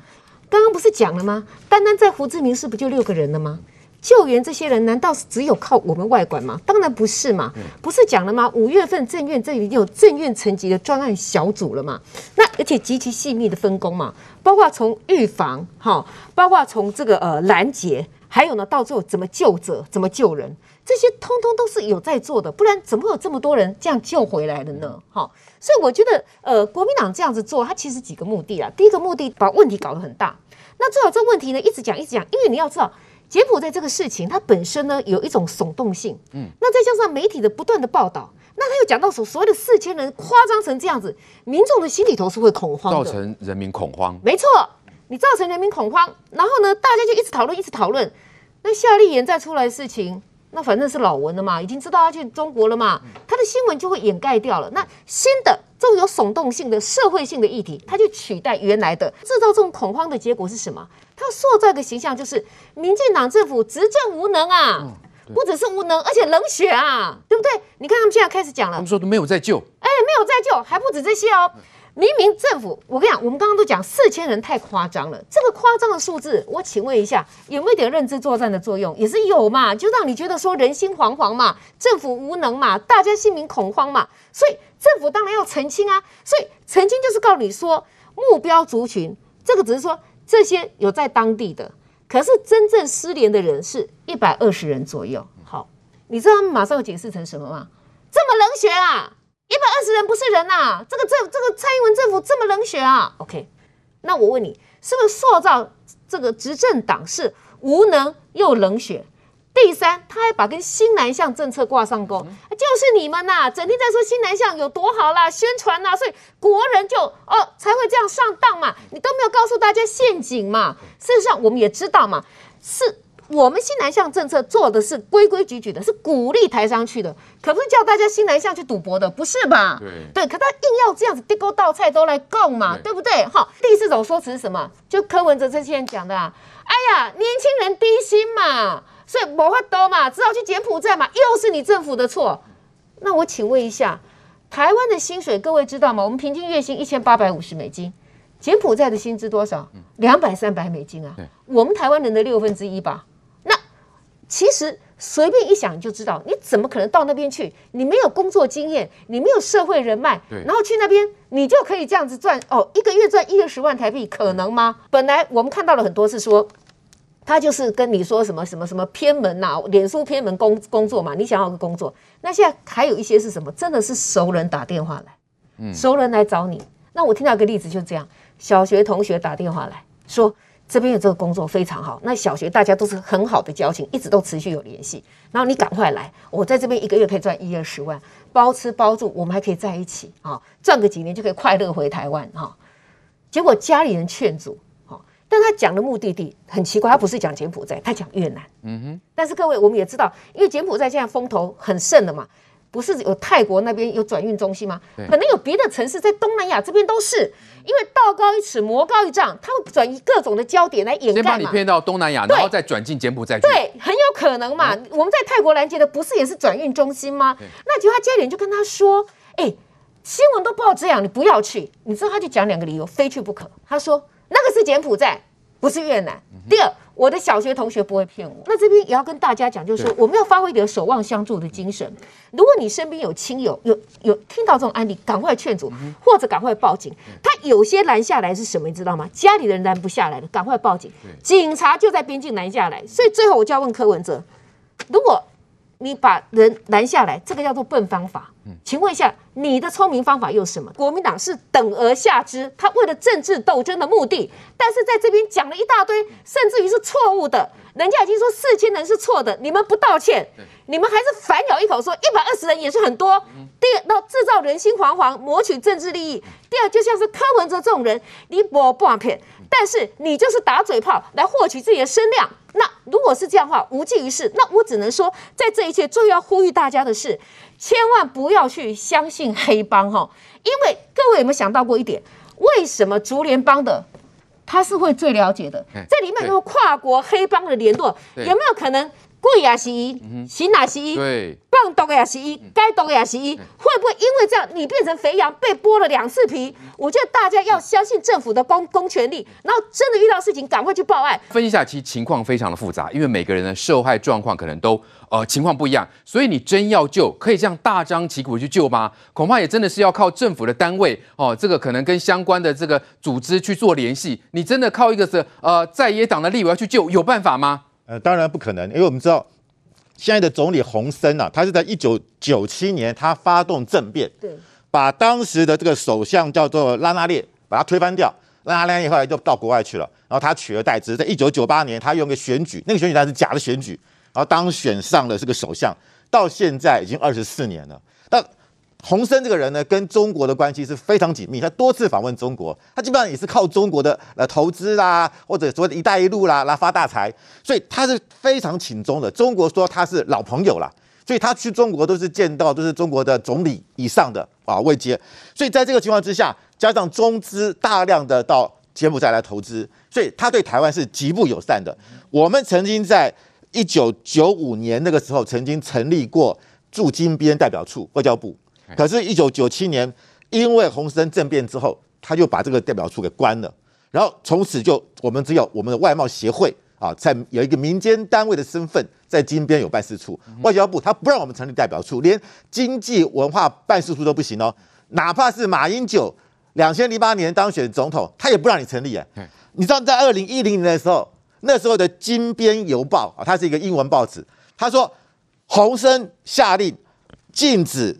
刚刚不是讲了吗？单单在胡志明市不就六个人了吗？救援这些人难道是只有靠我们外管吗？当然不是嘛！不是讲了吗？五月份政院这里有政院层级的专案小组了嘛？那而且极其细密的分工嘛，包括从预防哈，包括从这个呃拦截，还有呢到最后怎么救者、怎么救人，这些通通都是有在做的，不然怎么会有这么多人这样救回来的呢？哈，所以我觉得呃国民党这样子做，它其实几个目的啊。第一个目的把问题搞得很大，那最好这个问题呢一直讲一直讲，因为你要知道。柬埔寨这个事情，它本身呢有一种耸动性，嗯，那再加上媒体的不断的报道，那他又讲到所所谓的四千人夸张成这样子，民众的心里头是会恐慌的，造成人民恐慌。没错，你造成人民恐慌，然后呢，大家就一直讨论，一直讨论，那夏立言再出来的事情。那反正是老文了嘛，已经知道他去中国了嘛，他的新闻就会掩盖掉了。那新的这种有耸动性的社会性的议题，他就取代原来的，制造这种恐慌的结果是什么？他塑造一个形象，就是民进党政府执政无能啊，不只是无能，而且冷血啊，对不对？你看他们现在开始讲了，他们说都没有在救，哎，没有在救，还不止这些哦，明明政府，我跟你讲，我们刚刚都讲四千人太夸张了，这个夸张的数字，我请问一下，有没有点认知作战的作用？也是有嘛，就让你觉得说人心惶惶嘛，政府无能嘛，大家心里恐慌嘛，所以政府当然要澄清啊，所以澄清就是告诉你说，目标族群，这个只是说这些有在当地的，可是真正失联的人是一百二十人左右。好，你知道他们马上要解释成什么吗？这么冷血啊！一百二十人不是人呐、啊！这个政这个蔡英文政府这么冷血啊？OK，那我问你，是不是塑造这个执政党是无能又冷血？第三，他还把跟新南向政策挂上钩，就是你们呐、啊，整天在说新南向有多好啦，宣传呐，所以国人就哦才会这样上当嘛。你都没有告诉大家陷阱嘛？事实上，我们也知道嘛，是。我们新南向政策做的是规规矩矩的，是鼓励台商去的，可不是叫大家新南向去赌博的，不是吧？对对，可他硬要这样子，地沟倒菜都来供嘛，对，对不对？好，第四种说辞是什么？就柯文哲这些人讲的啊，哎呀，年轻人低薪嘛，所以没法多嘛，只好去柬埔寨嘛，又是你政府的错。那我请问一下，台湾的薪水各位知道吗？我们平均月薪一千八百五十美金，柬埔寨的薪资多少？两百三百美金啊，我们台湾人的六分之一吧。那其实随便一想就知道，你怎么可能到那边去？你没有工作经验，你没有社会人脉，然后去那边你就可以这样子赚哦，一个月赚一二十万台币，可能吗？本来我们看到了很多是说，他就是跟你说什么什么什么偏门呐、啊，脸书偏门工工作嘛，你想要个工作，那现在还有一些是什么？真的是熟人打电话来，嗯，熟人来找你。那我听到一个例子就是这样，小学同学打电话来说。这边有这个工作非常好，那小学大家都是很好的交情，一直都持续有联系。然后你赶快来，我在这边一个月可以赚一二十万，包吃包住，我们还可以在一起啊，赚个几年就可以快乐回台湾哈。结果家里人劝阻，哈，但他讲的目的地很奇怪，他不是讲柬埔寨，他讲越南。嗯哼。但是各位，我们也知道，因为柬埔寨现在风头很盛的嘛。不是有泰国那边有转运中心吗？可能有别的城市在东南亚这边都是，因为道高一尺，魔高一丈，他们转移各种的焦点来掩盖嘛。先把你骗到东南亚，然后再转进柬埔寨。对，很有可能嘛。嗯、我们在泰国拦截的不是也是转运中心吗？那就他家里人就跟他说：“哎、欸，新闻都报这样，你不要去。”你知道他就讲两个理由，非去不可。他说：“那个是柬埔寨，不是越南。嗯”第二。我的小学同学不会骗我。那这边也要跟大家讲，就是说我们要发挥一点守望相助的精神。如果你身边有亲友有有听到这种案例，赶快劝阻，或者赶快报警。他有些拦下来是什么，你知道吗？家里的人拦不下来的，赶快报警。警察就在边境拦下来。所以最后我就要问柯文哲：如果你把人拦下来，这个叫做笨方法。请问一下，你的聪明方法又是什么？国民党是等而下之，他为了政治斗争的目的，但是在这边讲了一大堆，甚至于是错误的。人家已经说四千人是错的，你们不道歉，你们还是反咬一口说一百二十人也是很多。第二，那制造人心惶惶，谋取政治利益。第二，就像是柯文哲这种人，你不半骗，但是你就是打嘴炮来获取自己的声量。那如果是这样的话，无济于事。那我只能说，在这一切最要呼吁大家的是，千万不要去相信黑帮哈，因为各位有没有想到过一点？为什么竹联帮的他是会最了解的？这里面有跨国黑帮的联络，有没有可能？贵也是一，行也是一，棒毒也是一，该毒也是一，会不会因为这样你变成肥羊被剥了两次皮？我觉得大家要相信政府的公公权力，然后真的遇到事情赶快去报案。分析一下，其实情况非常的复杂，因为每个人的受害状况可能都呃情况不一样，所以你真要救，可以这样大张旗鼓去救吗？恐怕也真的是要靠政府的单位哦，这个可能跟相关的这个组织去做联系。你真的靠一个是呃在野党的立委要去救，有办法吗？呃，当然不可能，因为我们知道现在的总理洪森啊，他是在一九九七年他发动政变，对，把当时的这个首相叫做拉纳列，把他推翻掉，拉纳列后来就到国外去了，然后他取而代之，在一九九八年他用个选举，那个选举他是假的选举，然后当选上了这个首相，到现在已经二十四年了，但。洪森这个人呢，跟中国的关系是非常紧密。他多次访问中国，他基本上也是靠中国的呃投资啦，或者说“一带一路”啦来发大财，所以他是非常亲中的。中国说他是老朋友啦，所以他去中国都是见到都是中国的总理以上的啊位阶。所以在这个情况之下，加上中资大量的到柬埔寨来投资，所以他对台湾是极不友善的。我们曾经在一九九五年那个时候，曾经成立过驻金边代表处，外交部。可是，一九九七年因为洪森政变之后，他就把这个代表处给关了，然后从此就我们只有我们的外贸协会啊，在有一个民间单位的身份在金边有办事处，外交部他不让我们成立代表处，连经济文化办事处都不行哦，哪怕是马英九两千零八年当选总统，他也不让你成立哎，你知道在二零一零年的时候，那时候的金边邮报啊，它是一个英文报纸，他说洪森下令禁止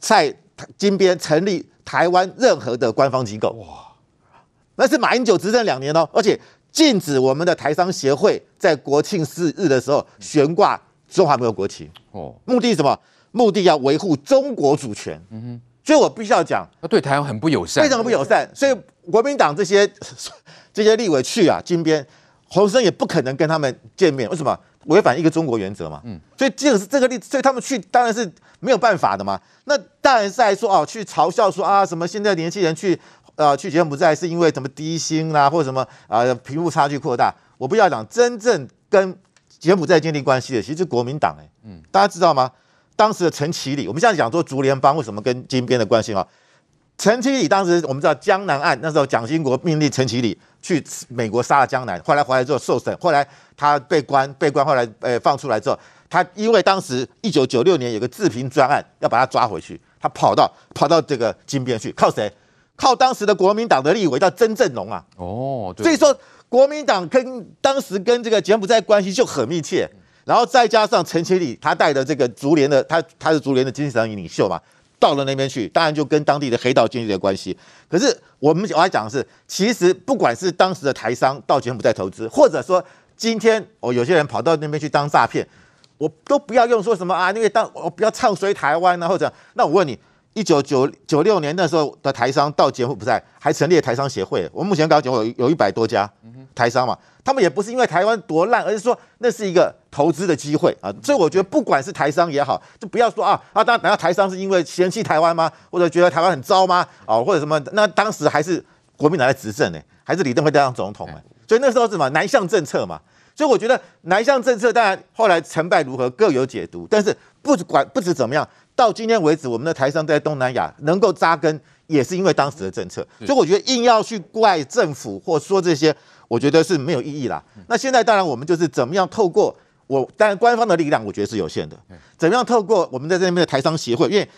在金边成立。台湾任何的官方机构，哇，那是马英九执政两年哦，而且禁止我们的台商协会在国庆四日的时候悬挂中华民国国旗哦，目的是什么？目的要维护中国主权。嗯哼，所以我必须要讲，他对台湾很不友善，非常不友善。所以国民党这些 这些立委去啊金边，洪森也不可能跟他们见面，为什么？违反一个中国原则嘛，嗯，所以这个是这个例子，所以他们去当然是没有办法的嘛。那当然是在说哦，去嘲笑说啊，什么现在年轻人去呃去柬埔寨是因为什么低薪啦，或者什么啊贫富差距扩大。我不要讲真正跟柬埔寨建立关系的，其实是国民党哎，嗯，大家知道吗？当时的陈其礼，我们现在讲说竹联帮为什么跟金边的关系啊？陈其礼当时我们知道江南案，那时候蒋经国命令陈其礼去美国杀了江南，后来回来之后受审，后来他被关，被关后来呃放出来之后，他因为当时一九九六年有个治平专案要把他抓回去，他跑到跑到这个金边去，靠谁？靠当时的国民党的立委叫曾正龙啊。哦，所以说国民党跟当时跟这个柬埔寨关系就很密切，然后再加上陈其礼他带的这个竹联的，他他是竹联的精神领袖嘛。到了那边去，当然就跟当地的黑道建立了关系。可是我们我要讲的是，其实不管是当时的台商到柬埔寨投资，或者说今天哦有些人跑到那边去当诈骗，我都不要用说什么啊，因为当我不要唱衰台湾啊，或者那我问你，一九九九六年那时候的台商到柬埔寨还成立了台商协会，我们目前刚刚讲有有一百多家台商嘛。他们也不是因为台湾多烂，而是说那是一个投资的机会啊，所以我觉得不管是台商也好，就不要说啊啊，当然难道台商是因为嫌弃台湾吗？或者觉得台湾很糟吗？啊，或者什么？那当时还是国民党在执政呢，还是李登辉当总统呢？所以那时候是什么南向政策嘛？所以我觉得南向政策当然后来成败如何各有解读，但是不管不止怎么样，到今天为止，我们的台商在东南亚能够扎根，也是因为当时的政策。所以我觉得硬要去怪政府或说这些。我觉得是没有意义啦。那现在当然我们就是怎么样透过我，当然官方的力量我觉得是有限的。怎么样透过我们在这边的台商协会，因为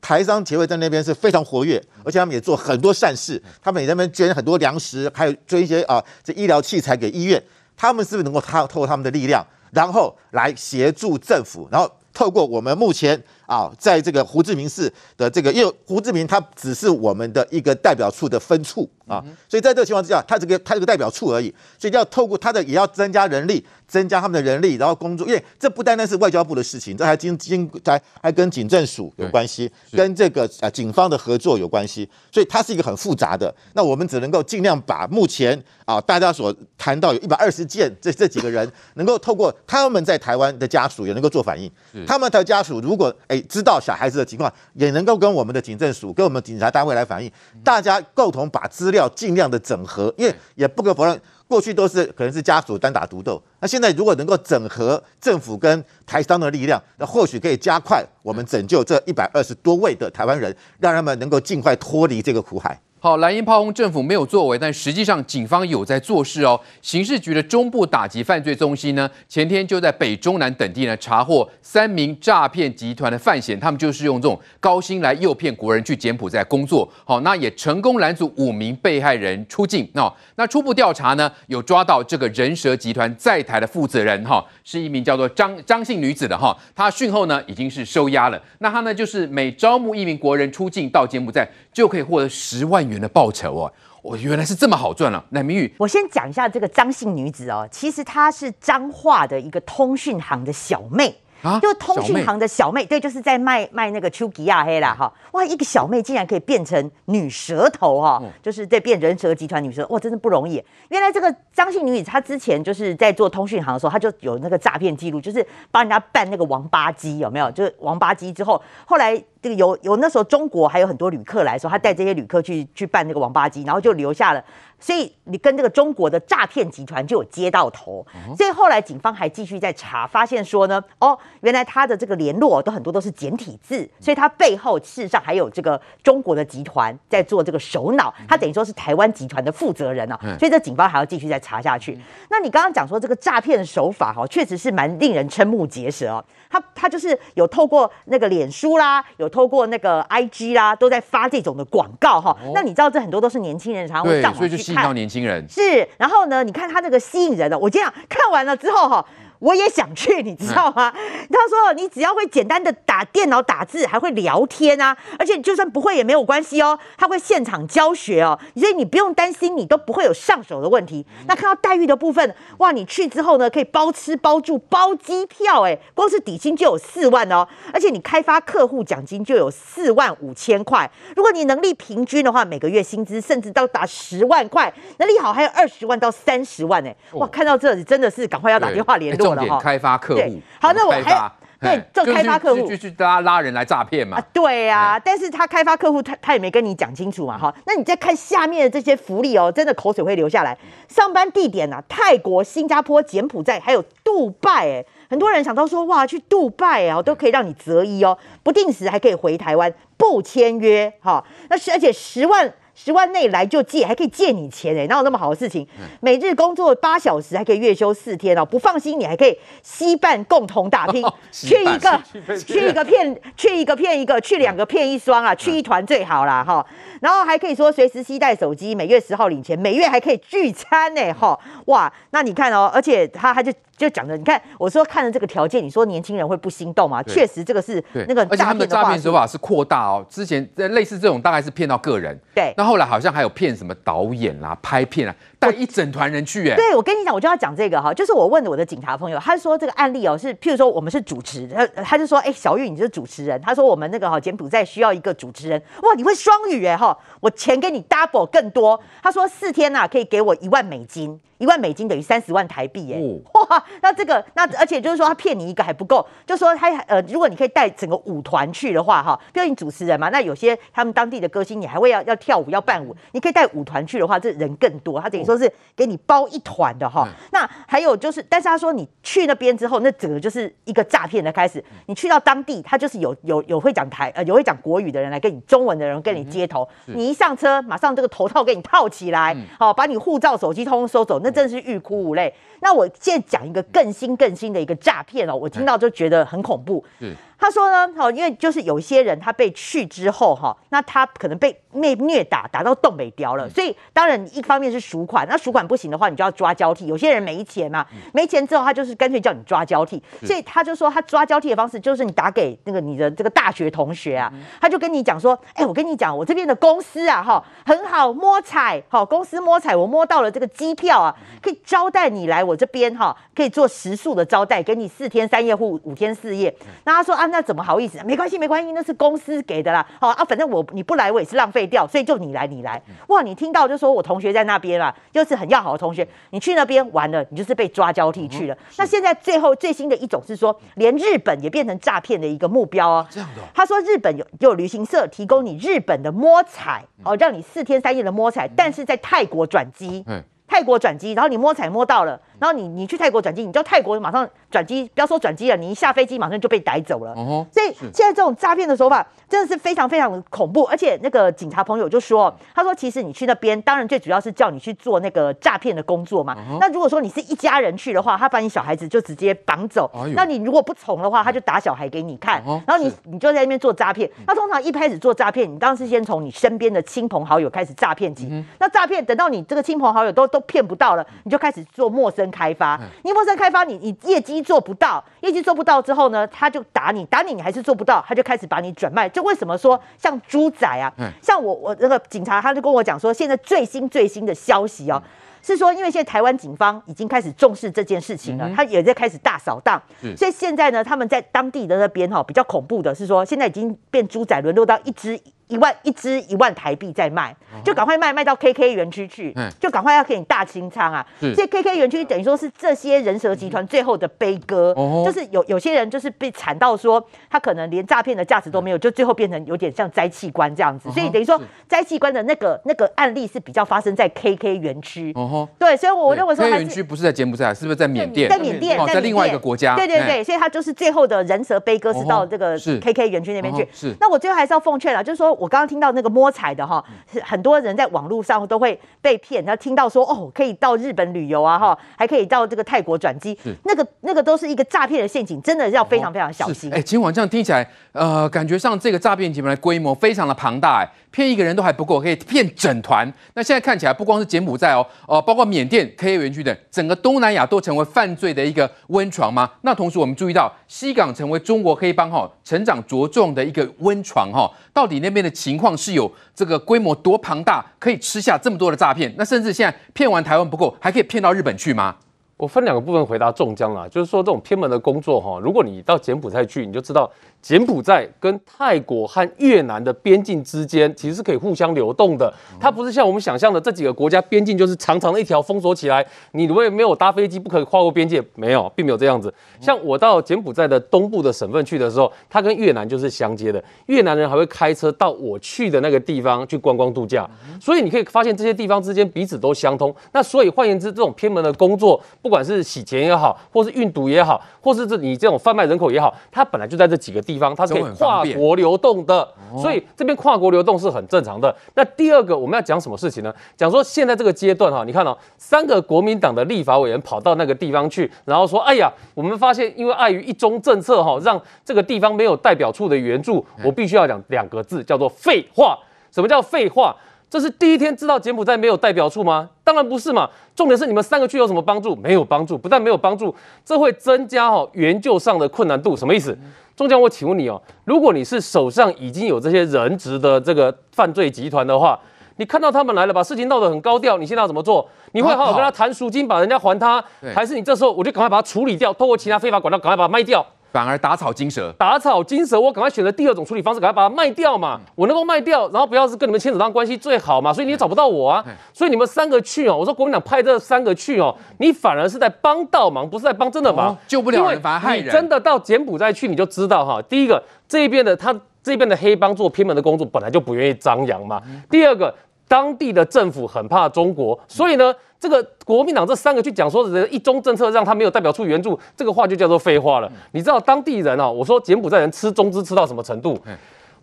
台商协会在那边是非常活跃，而且他们也做很多善事，他们也在那边捐很多粮食，还有捐一些啊这医疗器材给医院。他们是不是能够他透过他们的力量，然后来协助政府，然后透过我们目前。啊，在这个胡志明市的这个，因为胡志明他只是我们的一个代表处的分处啊，所以在这个情况之下，他这个他这个代表处而已，所以要透过他的也要增加人力，增加他们的人力，然后工作，因为这不单单是外交部的事情，这还经经还还跟警政署有关系，跟这个啊警方的合作有关系，所以它是一个很复杂的。那我们只能够尽量把目前啊大家所谈到有一百二十件这这几个人，能够透过他们在台湾的家属也能够做反应，他们的家属如果哎。知道小孩子的情况，也能够跟我们的警政署、跟我们警察单位来反映，大家共同把资料尽量的整合，因为也不可否认，过去都是可能是家属单打独斗，那现在如果能够整合政府跟台商的力量，那或许可以加快我们拯救这一百二十多位的台湾人，让他们能够尽快脱离这个苦海。好，蓝营炮轰政府没有作为，但实际上警方有在做事哦。刑事局的中部打击犯罪中心呢，前天就在北中南等地呢查获三名诈骗集团的犯嫌，他们就是用这种高薪来诱骗国人去柬埔寨工作。好，那也成功拦阻五名被害人出境。那那初步调查呢，有抓到这个人蛇集团在台的负责人哈，是一名叫做张张姓女子的哈，她讯后呢已经是收押了。那她呢就是每招募一名国人出境到柬埔寨，就可以获得十万元的报酬哦，我原来是这么好赚了。乃明玉，我先讲一下这个张姓女子哦，其实她是彰化的一个通讯行的小妹。啊，就通讯行的小妹，对，就是在卖卖那个丘吉亚黑啦哈，哇，一个小妹竟然可以变成女蛇头哈，就是在变人蛇集团女蛇，哇，真的不容易。原来这个张姓女子，她之前就是在做通讯行的时候，她就有那个诈骗记录，就是帮人家办那个王八机，有没有？就是王八机之后，后来这个有有那时候中国还有很多旅客来说，他带这些旅客去去办那个王八机，然后就留下了。所以你跟这个中国的诈骗集团就有接到头，所以后来警方还继续在查，发现说呢，哦，原来他的这个联络都很多都是简体字，所以他背后事实上还有这个中国的集团在做这个首脑，他等于说是台湾集团的负责人啊，所以这警方还要继续再查下去。那你刚刚讲说这个诈骗手法哈，确实是蛮令人瞠目结舌哦。他他就是有透过那个脸书啦，有透过那个 IG 啦，都在发这种的广告哈。那你知道这很多都是年轻人常常会上网去。吸引到年轻人是，然后呢？你看他这个吸引人的，我这样看完了之后哈。我也想去，你知道吗？嗯、他说，你只要会简单的打电脑打字，还会聊天啊，而且就算不会也没有关系哦，他会现场教学哦，所以你不用担心，你都不会有上手的问题。那看到待遇的部分，哇，你去之后呢，可以包吃包住包机票，哎，光是底薪就有四万哦，而且你开发客户奖金就有四万五千块。如果你能力平均的话，每个月薪资甚至到达十万块，能力好还有二十万到三十万哎，哇，看到这里真的是赶快要打电话联络。重点开发客户，好，那我还对做开发客户，就去拉拉人来诈骗嘛。对啊，但是他开发客户，他他也没跟你讲清楚嘛，哈。那你再看下面的这些福利哦，真的口水会流下来。上班地点啊，泰国、新加坡、柬埔寨，还有杜拜，哎，很多人想到说，哇，去杜拜啊，都可以让你择一哦，不定时还可以回台湾，不签约，哈。那是而且十万。十万内来就借，还可以借你钱哎，哪有那么好的事情？每日工作八小时，还可以月休四天哦。不放心，你还可以携伴共同打拼，去一个去一个骗，去一个骗一个，去两个骗一双啊，去一团最好啦哈。然后还可以说随时携带手机，每月十号领钱，每月还可以聚餐呢哈。哇，那你看哦，而且他他就。就讲的，你看我说看了这个条件，你说年轻人会不心动吗？确实，这个是那个诈骗手法是扩大哦。之前类似这种大概是骗到个人，对。那后来好像还有骗什么导演啦、拍片啊，带一整团人去哎。对，我跟你讲，我就要讲这个哈，就是我问我的警察朋友，他说这个案例哦是，譬如说我们是主持，他他就说，哎，小玉你是主持人，他说我们那个哈柬埔寨需要一个主持人，哇，你会双语哎哈，我钱给你 double 更多。他说四天呐可以给我一万美金。一万美金等于三十万台币耶！哇，那这个那而且就是说他骗你一个还不够，就说他呃，如果你可以带整个舞团去的话哈，比如你主持人嘛，那有些他们当地的歌星你还会要要跳舞要伴舞，你可以带舞团去的话，这人更多，他等于说是给你包一团的哈。那还有就是，但是他说你去那边之后，那整个就是一个诈骗的开始。你去到当地，他就是有有有会讲台呃有会讲国语的人来跟你中文的人跟你接头，你一上车马上这个头套给你套起来，好把你护照手机通通收走。那真的是欲哭无泪。那我现在讲一个更新更新的一个诈骗哦，我听到就觉得很恐怖。嗯。他说呢，好，因为就是有一些人他被去之后哈，那他可能被虐虐打打到洞北掉了，所以当然一方面是赎款，那赎款不行的话，你就要抓交替。有些人没钱嘛，没钱之后他就是干脆叫你抓交替，所以他就说他抓交替的方式就是你打给那个你的这个大学同学啊，他就跟你讲说，哎，我跟你讲，我这边的公司啊哈很好摸彩，好公司摸彩，我摸到了这个机票啊，可以招待你来我这边哈，可以做食宿的招待，给你四天三夜或五天四夜。那他说啊。那怎么好意思？没关系，没关系，那是公司给的啦。好啊，反正我你不来，我也是浪费掉，所以就你来，你来。哇，你听到就说我同学在那边啊，就是很要好的同学，你去那边玩了，你就是被抓交替去了。嗯、那现在最后最新的一种是说，连日本也变成诈骗的一个目标哦。这样的，他说日本有有旅行社提供你日本的摸彩，哦，让你四天三夜的摸彩，但是在泰国转机。嗯。泰国转机，然后你摸彩摸到了，然后你你去泰国转机，你叫泰国马上转机，不要说转机了，你一下飞机马上就被逮走了。哦，所以现在这种诈骗的手法真的是非常非常恐怖，而且那个警察朋友就说，他说其实你去那边，当然最主要是叫你去做那个诈骗的工作嘛。那如果说你是一家人去的话，他把你小孩子就直接绑走，那你如果不从的话，他就打小孩给你看，然后你你就在那边做诈骗。那通常一开始做诈骗，你当然是先从你身边的亲朋好友开始诈骗起。那诈骗等到你这个亲朋好友都都骗不到了，你就开始做陌生开发。你陌生开发，你你业绩做不到，业绩做不到之后呢，他就打你，打你你还是做不到，他就开始把你转卖。就为什么说像猪仔啊？像我我那个警察他就跟我讲说，现在最新最新的消息哦，是说因为现在台湾警方已经开始重视这件事情了，他也在开始大扫荡。所以现在呢，他们在当地的那边哈比较恐怖的是说，现在已经变猪仔沦落到一只。一万一支一万台币在卖，就赶快卖卖到 KK 园区去，就赶快要给你大清仓啊！这 KK 园区等于说是这些人蛇集团最后的悲歌，就是有有些人就是被惨到说他可能连诈骗的价值都没有，就最后变成有点像摘器官这样子。所以等于说摘器官的那个那个案例是比较发生在 KK 园区。对，所以我认为说 KK 园区不是在柬埔寨，是不是在缅甸？在缅甸，在另外一个国家。对对对，所以他就是最后的人蛇悲歌是到这个 KK 园区那边去。是。那我最后还是要奉劝了，就是说。我刚刚听到那个摸彩的哈，是很多人在网络上都会被骗，然后听到说哦，可以到日本旅游啊哈，还可以到这个泰国转机，那个那个都是一个诈骗的陷阱，真的要非常非常小心。哎，今晚这样听起来，呃，感觉上这个诈骗集团的规模非常的庞大，哎。骗一个人都还不够，可以骗整团。那现在看起来，不光是柬埔寨哦，哦，包括缅甸、KK 园区等，整个东南亚都成为犯罪的一个温床吗？那同时，我们注意到西港成为中国黑帮哈成长茁壮的一个温床哈，到底那边的情况是有这个规模多庞大，可以吃下这么多的诈骗？那甚至现在骗完台湾不够，还可以骗到日本去吗？我分两个部分回答中江啦，就是说这种偏门的工作哈，如果你到柬埔寨去，你就知道。柬埔寨跟泰国和越南的边境之间，其实是可以互相流动的。它不是像我们想象的这几个国家边境就是长长的一条封锁起来，你如果没有搭飞机不可以跨过边界，没有，并没有这样子。像我到柬埔寨的东部的省份去的时候，它跟越南就是相接的，越南人还会开车到我去的那个地方去观光度假，所以你可以发现这些地方之间彼此都相通。那所以换言之，这种偏门的工作，不管是洗钱也好，或是运毒也好，或是这你这种贩卖人口也好，它本来就在这几个地方，它是可以跨国流动的，所以这边跨国流动是很正常的。那第二个我们要讲什么事情呢？讲说现在这个阶段哈，你看哦，三个国民党的立法委员跑到那个地方去，然后说：“哎呀，我们发现因为碍于一中政策哈，让这个地方没有代表处的援助，我必须要讲两个字，叫做废话。什么叫废话？这是第一天知道柬埔寨没有代表处吗？当然不是嘛。重点是你们三个去有什么帮助？没有帮助，不但没有帮助，这会增加哈援救上的困难度。什么意思？”中将，我请问你哦，如果你是手上已经有这些人质的这个犯罪集团的话，你看到他们来了，把事情闹得很高调，你现在要怎么做？你会好好跟他谈赎金，把人家还他，还是你这时候我就赶快把它处理掉，透过其他非法管道赶快把它卖掉？反而打草惊蛇，打草惊蛇，我赶快选择第二种处理方式，赶快把它卖掉嘛。我能够卖掉，然后不要是跟你们牵扯上关系最好嘛。所以你也找不到我啊。所以你们三个去哦，我说国民党派这三个去哦，你反而是在帮倒忙，不是在帮真的忙，救不了人反而害人。你真的到柬埔寨去，你就知道哈。第一个，这一边的他这边的黑帮做偏门的工作，本来就不愿意张扬嘛。第二个，当地的政府很怕中国，所以呢。这个国民党这三个去讲说的一中政策让他没有代表处援助，这个话就叫做废话了。你知道当地人啊，我说柬埔寨人吃中资吃到什么程度？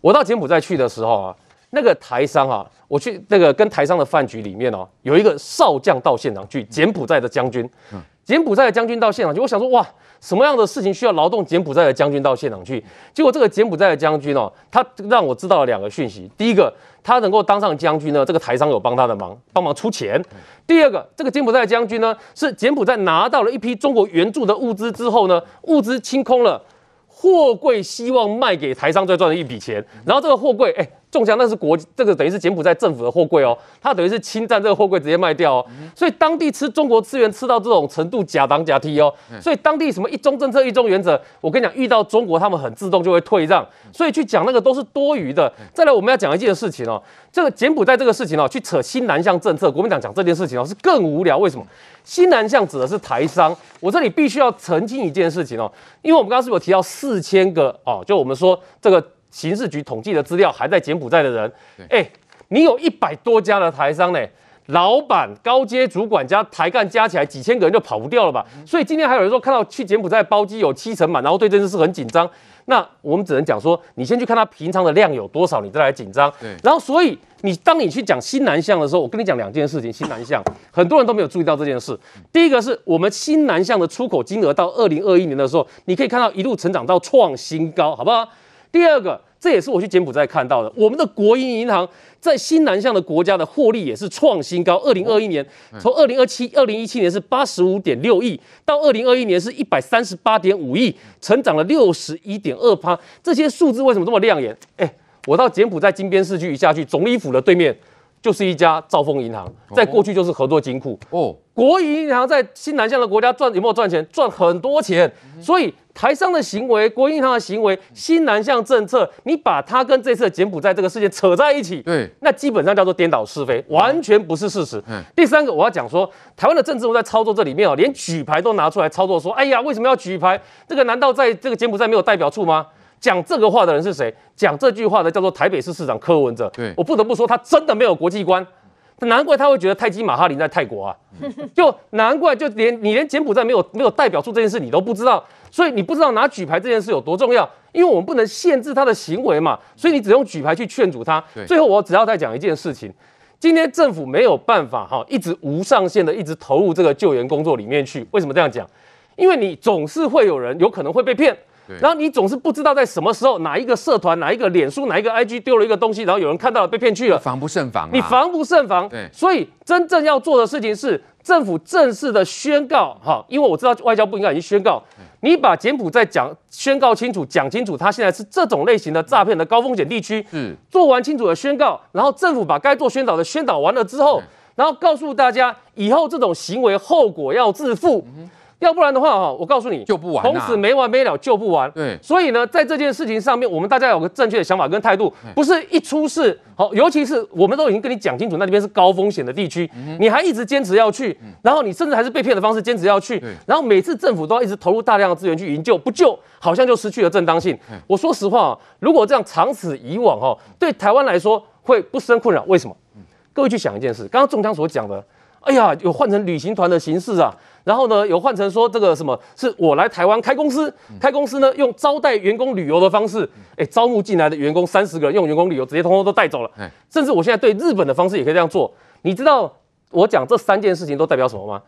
我到柬埔寨去的时候啊，那个台商啊，我去那个跟台商的饭局里面哦，有一个少将到现场去，柬埔寨的将军，柬埔寨的将军到现场去，我想说哇，什么样的事情需要劳动柬埔寨的将军到现场去？结果这个柬埔寨的将军哦，他让我知道了两个讯息，第一个。他能够当上将军呢，这个台商有帮他的忙，帮忙出钱。第二个，这个柬埔寨的将军呢，是柬埔寨拿到了一批中国援助的物资之后呢，物资清空了，货柜希望卖给台商再赚了一笔钱，然后这个货柜，哎。中枪，那是国这个等于是柬埔寨政府的货柜哦，他等于是侵占这个货柜直接卖掉哦，所以当地吃中国资源吃到这种程度假当假踢哦，所以当地什么一中政策一中原则，我跟你讲，遇到中国他们很自动就会退让，所以去讲那个都是多余的。再来我们要讲一件事情哦，这个柬埔寨这个事情哦，去扯新南向政策，国民党讲这件事情哦是更无聊。为什么？新南向指的是台商，我这里必须要澄清一件事情哦，因为我们刚刚是不是有提到四千个哦，就我们说这个。刑事局统计的资料还在柬埔寨的人，哎、欸，你有一百多家的台商呢，老板、高阶主管加台干加起来几千个人就跑不掉了吧？所以今天还有人说看到去柬埔寨包机有七成满，然后对这件事很紧张。那我们只能讲说，你先去看他平常的量有多少，你再来紧张。然后所以你当你去讲新南向的时候，我跟你讲两件事情。新南向很多人都没有注意到这件事。第一个是我们新南向的出口金额到二零二一年的时候，你可以看到一路成长到创新高，好不好？第二个。这也是我去柬埔寨看到的。我们的国营银行在新南向的国家的获利也是创新高。二零二一年，从二零二七、二零一七年是八十五点六亿，到二零二一年是一百三十八点五亿，成长了六十一点二趴。这些数字为什么这么亮眼？哎，我到柬埔寨金边市区一下去，总理府的对面。就是一家兆丰银行，在过去就是合作金库哦。国营银行在新南向的国家赚有没有赚钱？赚很多钱。所以台商的行为、国营银行的行为、新南向政策，你把它跟这次的柬埔寨这个事件扯在一起，对，那基本上叫做颠倒是非，完全不是事实。嗯。第三个我要讲说，台湾的政治人在操作这里面哦，连举牌都拿出来操作，说，哎呀，为什么要举牌？这个难道在这个柬埔寨没有代表处吗？讲这个话的人是谁？讲这句话的叫做台北市市长柯文哲。对，我不得不说，他真的没有国际观。难怪他会觉得泰姬玛哈林在泰国啊，就难怪就连你连柬埔寨没有没有代表处这件事你都不知道，所以你不知道拿举牌这件事有多重要，因为我们不能限制他的行为嘛，所以你只用举牌去劝阻他。最后我只要再讲一件事情，今天政府没有办法哈，一直无上限的一直投入这个救援工作里面去。为什么这样讲？因为你总是会有人有可能会被骗。然后你总是不知道在什么时候哪一个社团、哪一个脸书、哪一个 IG 丢了一个东西，然后有人看到了被骗去了，防不胜防。你防不胜防。对，所以真正要做的事情是政府正式的宣告哈，因为我知道外交部应该已经宣告，你把柬埔寨讲宣告清楚、讲清楚，它现在是这种类型的诈骗的高风险地区。嗯做完清楚的宣告，然后政府把该做宣导的宣导完了之后，然后告诉大家以后这种行为后果要自负。要不然的话，哈，我告诉你，救不完，从此没完没了，救不完。对，所以呢，在这件事情上面，我们大家有个正确的想法跟态度，不是一出事，好，尤其是我们都已经跟你讲清楚，那边是高风险的地区，你还一直坚持要去，然后你甚至还是被骗的方式坚持要去，然后每次政府都要一直投入大量的资源去营救，不救好像就失去了正当性。我说实话，如果这样长此以往，哈，对台湾来说会不生困扰。为什么？各位去想一件事，刚刚中枪所讲的，哎呀，有换成旅行团的形式啊。然后呢，有换成说这个什么是我来台湾开公司，开公司呢用招待员工旅游的方式，哎，招募进来的员工三十个人用员工旅游直接通通都带走了，甚至我现在对日本的方式也可以这样做。你知道我讲这三件事情都代表什么吗？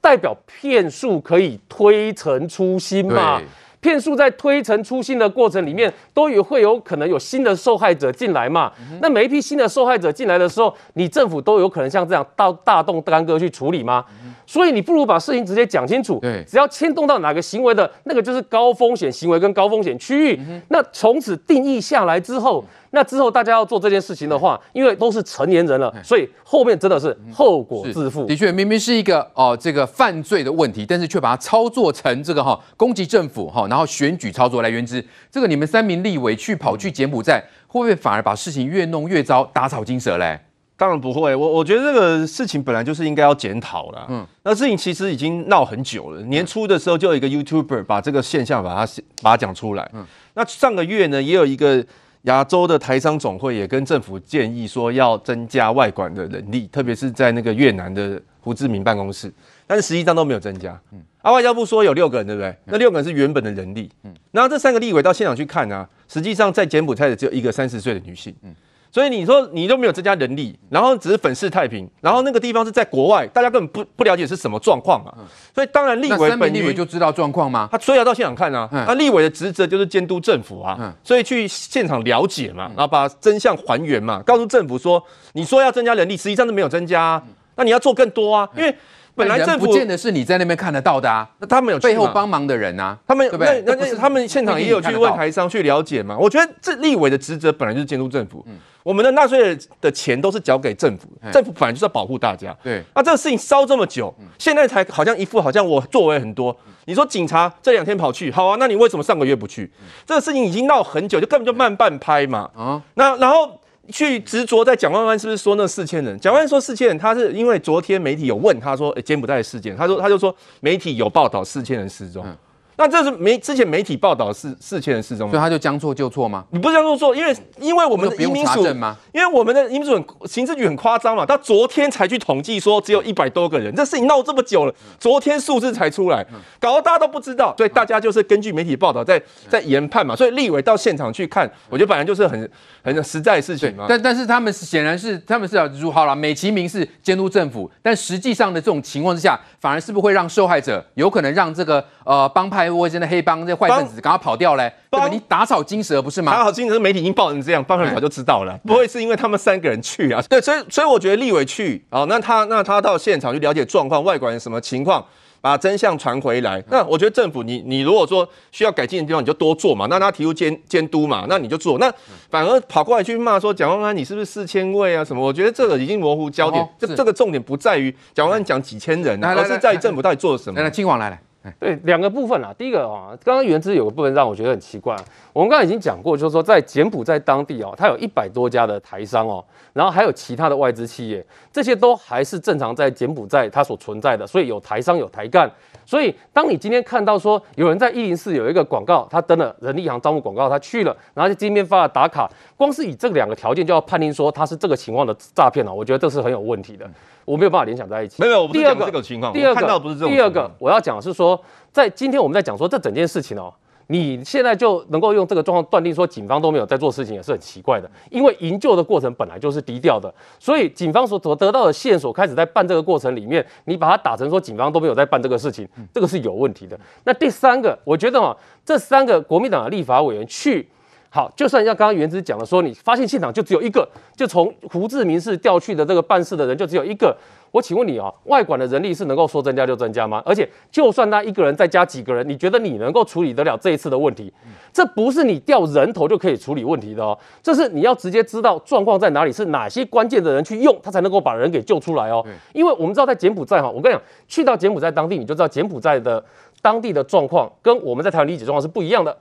代表骗术可以推陈出新嘛。骗术在推陈出新的过程里面，都有会有可能有新的受害者进来嘛？那每一批新的受害者进来的时候，你政府都有可能像这样大大动干戈去处理吗？所以你不如把事情直接讲清楚。对，只要牵动到哪个行为的，那个就是高风险行为跟高风险区域。那从此定义下来之后。那之后大家要做这件事情的话，因为都是成年人了，所以后面真的是后果自负。的确，明明是一个哦这个犯罪的问题，但是却把它操作成这个哈攻击政府哈，然后选举操作来源之。这个你们三名立委去跑去柬埔寨，会不会反而把事情越弄越糟，打草惊蛇嘞？当然不会，我我觉得这个事情本来就是应该要检讨了。嗯，那事情其实已经闹很久了。年初的时候就有一个 YouTuber 把这个现象把它把它讲出来。嗯，那上个月呢也有一个。亚洲的台商总会也跟政府建议说，要增加外管的人力，特别是在那个越南的胡志明办公室，但是实际上都没有增加。嗯，啊，外交部说有六个人，对不对？那六个人是原本的人力。嗯，然后这三个立委到现场去看啊，实际上在柬埔寨的只有一个三十岁的女性。嗯。所以你说你都没有增加人力，然后只是粉饰太平，然后那个地方是在国外，大家根本不不了解是什么状况嘛。所以当然立委本立委就知道状况吗？他所以要到现场看啊。那立委的职责就是监督政府啊，所以去现场了解嘛，然后把真相还原嘛，告诉政府说，你说要增加人力，实际上是没有增加啊，那你要做更多啊，因为。本来政府不见得是你在那边看得到的啊，那他们有背后帮忙的人啊，他们对不对？那那他们现场也有去问台商去了解嘛。我觉得这立委的职责本来就是监督政府，我们的纳税人的钱都是交给政府，政府本来就是要保护大家。对，那这个事情烧这么久，现在才好像一副好像我作为很多。你说警察这两天跑去，好啊，那你为什么上个月不去？这个事情已经闹很久，就根本就慢半拍嘛。啊，那然后。去执着在蒋万安是不是说那四千人？蒋万安说四千人，他是因为昨天媒体有问他说，欸、柬埔寨的事件，他说他就说媒体有报道四千人失踪。嗯那这是媒之前媒体报道是四千人失踪，所以他就将错就错吗？你不是将错错，因为因为我们的移民署因为我们的移民署很刑事局很夸张嘛，他昨天才去统计说只有一百多个人，这事情闹这么久了，昨天数字才出来，搞得大家都不知道，所以大家就是根据媒体报道在在研判嘛，所以立委到现场去看，我觉得本来就是很很实在的事情嘛。但但是他们显然是他们是要如好了，美其名是监督政府，但实际上的这种情况之下，反而是不是会让受害者有可能让这个呃帮派或者的黑帮。这坏分子赶快跑掉嘞，对吧？你打草惊蛇不是吗？打草惊蛇，媒体已经报成这样，帮很早就知道了，不会是因为他们三个人去啊？对，所以所以我觉得立委去啊，那他那他到现场去了解状况，外管什么情况，把真相传回来。那我觉得政府你，你你如果说需要改进的地方，你就多做嘛。那他提出监监督嘛，那你就做。那反而跑过来去骂说蒋万安你是不是四千位啊什么？我觉得这个已经模糊焦点。这、哦、这个重点不在于蒋万安讲几千人、啊，而是在于政府到底做了什么。来来，金广来来。对，两个部分啊，第一个啊，刚刚原之有个部分让我觉得很奇怪。我们刚刚已经讲过，就是说在柬埔寨当地哦，它有一百多家的台商哦，然后还有其他的外资企业，这些都还是正常在柬埔寨它所存在的，所以有台商有台干。所以当你今天看到说有人在一零四有一个广告，他登了人力银行招募广告，他去了，然后就今天发了打卡，光是以这两个条件就要判定说他是这个情况的诈骗了，我觉得这是很有问题的。我没有办法联想在一起。没有，我不是讲这个情况。第二个，看到不是这种。第二个，我要讲的是说，在今天我们在讲说这整件事情哦，你现在就能够用这个状况断定说警方都没有在做事情，也是很奇怪的。因为营救的过程本来就是低调的，所以警方所所得到的线索开始在办这个过程里面，你把它打成说警方都没有在办这个事情，这个是有问题的。那第三个，我觉得啊，这三个国民党的立法委员去。好，就算像刚刚原子讲的说，你发现现场就只有一个，就从胡志明市调去的这个办事的人就只有一个。我请问你啊，外管的人力是能够说增加就增加吗？而且，就算他一个人再加几个人，你觉得你能够处理得了这一次的问题？这不是你调人头就可以处理问题的哦，这是你要直接知道状况在哪里，是哪些关键的人去用，他才能够把人给救出来哦。因为我们知道在柬埔寨哈，我跟你讲，去到柬埔寨当地，你就知道柬埔寨的当地的状况跟我们在台湾理解状况是不一样的。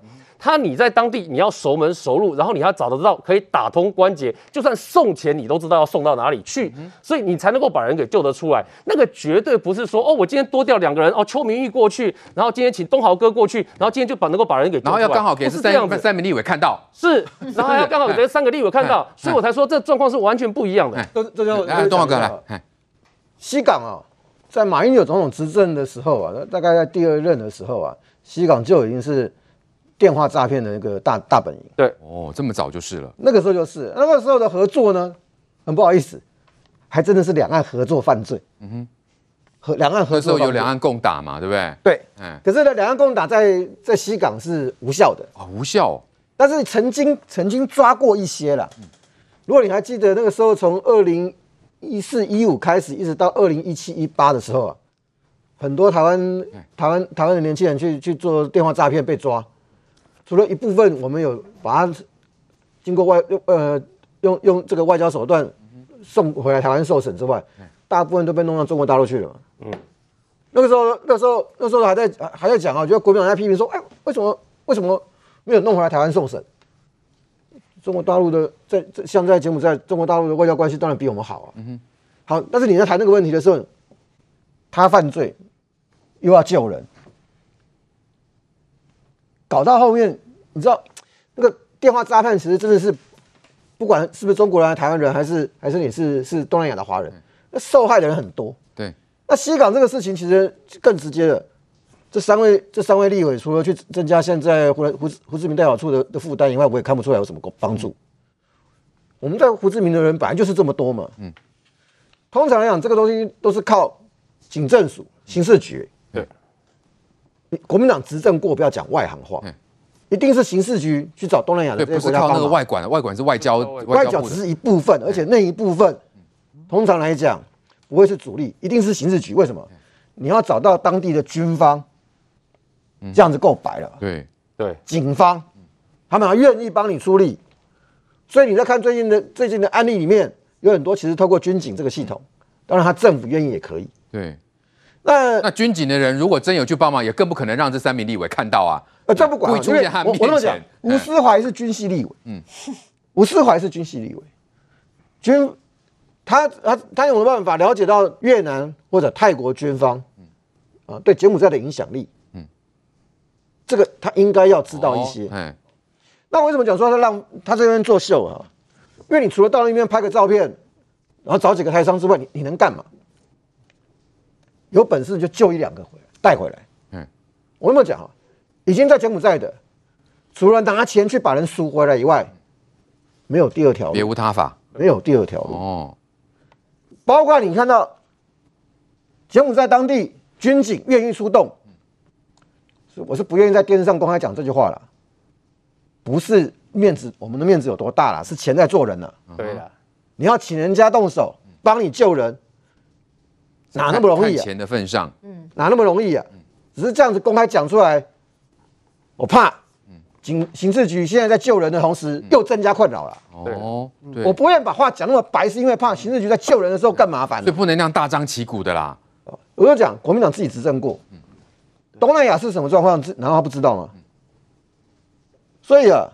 他你在当地你要熟门熟路，然后你要找得到可以打通关节，就算送钱你都知道要送到哪里去，所以你才能够把人给救得出来。那个绝对不是说哦，我今天多调两个人哦，邱明玉过去，然后今天请东豪哥过去，然后今天就把能够把人给救出来，然后要刚好给是三三名立委看到，是，然后要刚好给这三个立委看到，所以我才说这状况是完全不一样的。这这就东豪哥来，西港啊，在马英九总统执政的时候啊，大概在第二任的时候啊，西港就已经是。电话诈骗的那个大大本营，对，哦，这么早就是了。那个时候就是那个时候的合作呢，很不好意思，还真的是两岸合作犯罪。嗯哼，和两岸合作有两岸共打嘛，对不对？对，嗯。可是呢，两岸共打在在西港是无效的啊，无效。但是曾经曾经抓过一些了。如果你还记得那个时候，从二零一四一五开始，一直到二零一七一八的时候啊，很多台湾台湾台湾的年轻人去去做电话诈骗被抓。除了一部分，我们有把它经过外用呃用用这个外交手段送回来台湾受审之外，大部分都被弄到中国大陆去了。嗯，那个时候那时候那时候还在还在讲啊，觉得国民党在批评说，哎，为什么为什么没有弄回来台湾受审？中国大陆的在像在柬埔寨，中国大陆的外交关系当然比我们好啊。嗯哼，好，但是你在谈那个问题的时候，他犯罪又要救人。搞到后面，你知道那个电话诈骗其实真的是，不管是不是中国人、台湾人，还是还是你是是东南亚的华人，那受害的人很多。对，那西港这个事情其实更直接的，这三位这三位立委除了去增加现在胡胡胡志明代表处的的负担以外，我也看不出来有什么帮助。我们在胡志明的人本来就是这么多嘛。嗯，通常来讲，这个东西都是靠警政署、刑事局。国民党执政过，不要讲外行话，一定是刑事局去找东南亚的这些国家帮忙。不是靠那个外管，外管是外交，外交只是一部分，而且那一部分通常来讲不会是主力，一定是刑事局。为什么？你要找到当地的军方，这样子够白了。对对，警方他们还愿意帮你出力，所以你在看最近的最近的案例里面，有很多其实透过军警这个系统，当然他政府愿意也可以。对。那那军警的人如果真有去帮忙，也更不可能让这三名立委看到啊。呃，这不管，因为我我这么讲，吴思怀是军系立委，嗯，吴思怀是军系立委，军他他他有没有办法了解到越南或者泰国军方，啊，对柬埔寨的影响力，嗯，这个他应该要知道一些。嗯，那为什么讲说他让他这边作秀啊？因为你除了到那边拍个照片，然后找几个台商之外，你你能干嘛？有本事就救一两个回来，带回来。嗯，我那么讲啊，已经在柬埔寨的，除了拿钱去把人赎回来以外，没有第二条路，别无他法，没有第二条路。哦，包括你看到柬埔寨当地军警愿意出动，是我是不愿意在电视上公开讲这句话了，不是面子，我们的面子有多大了，是钱在做人了。对了，你要请人家动手帮你救人。哪那么容易啊？看钱的份上，哪那么容易啊？只是这样子公开讲出来，我怕，警刑事局现在在救人的同时，又增加困扰了。哦，对，我不愿意把话讲那么白，是因为怕刑事局在救人的时候更麻烦所以。不能那样大张旗鼓的啦。我就讲，国民党自己执政过，东南亚是什么状况？难道他不知道吗？所以啊，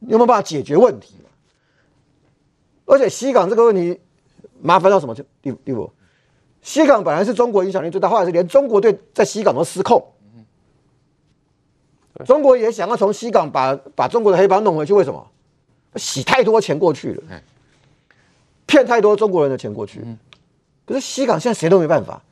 你有没有办法解决问题？而且西港这个问题麻烦到什么地地步？西港本来是中国影响力最大，后来是连中国队在西港都失控。中国也想要从西港把把中国的黑帮弄回去，为什么？洗太多钱过去了，骗太多中国人的钱过去。可是西港现在谁都没办法，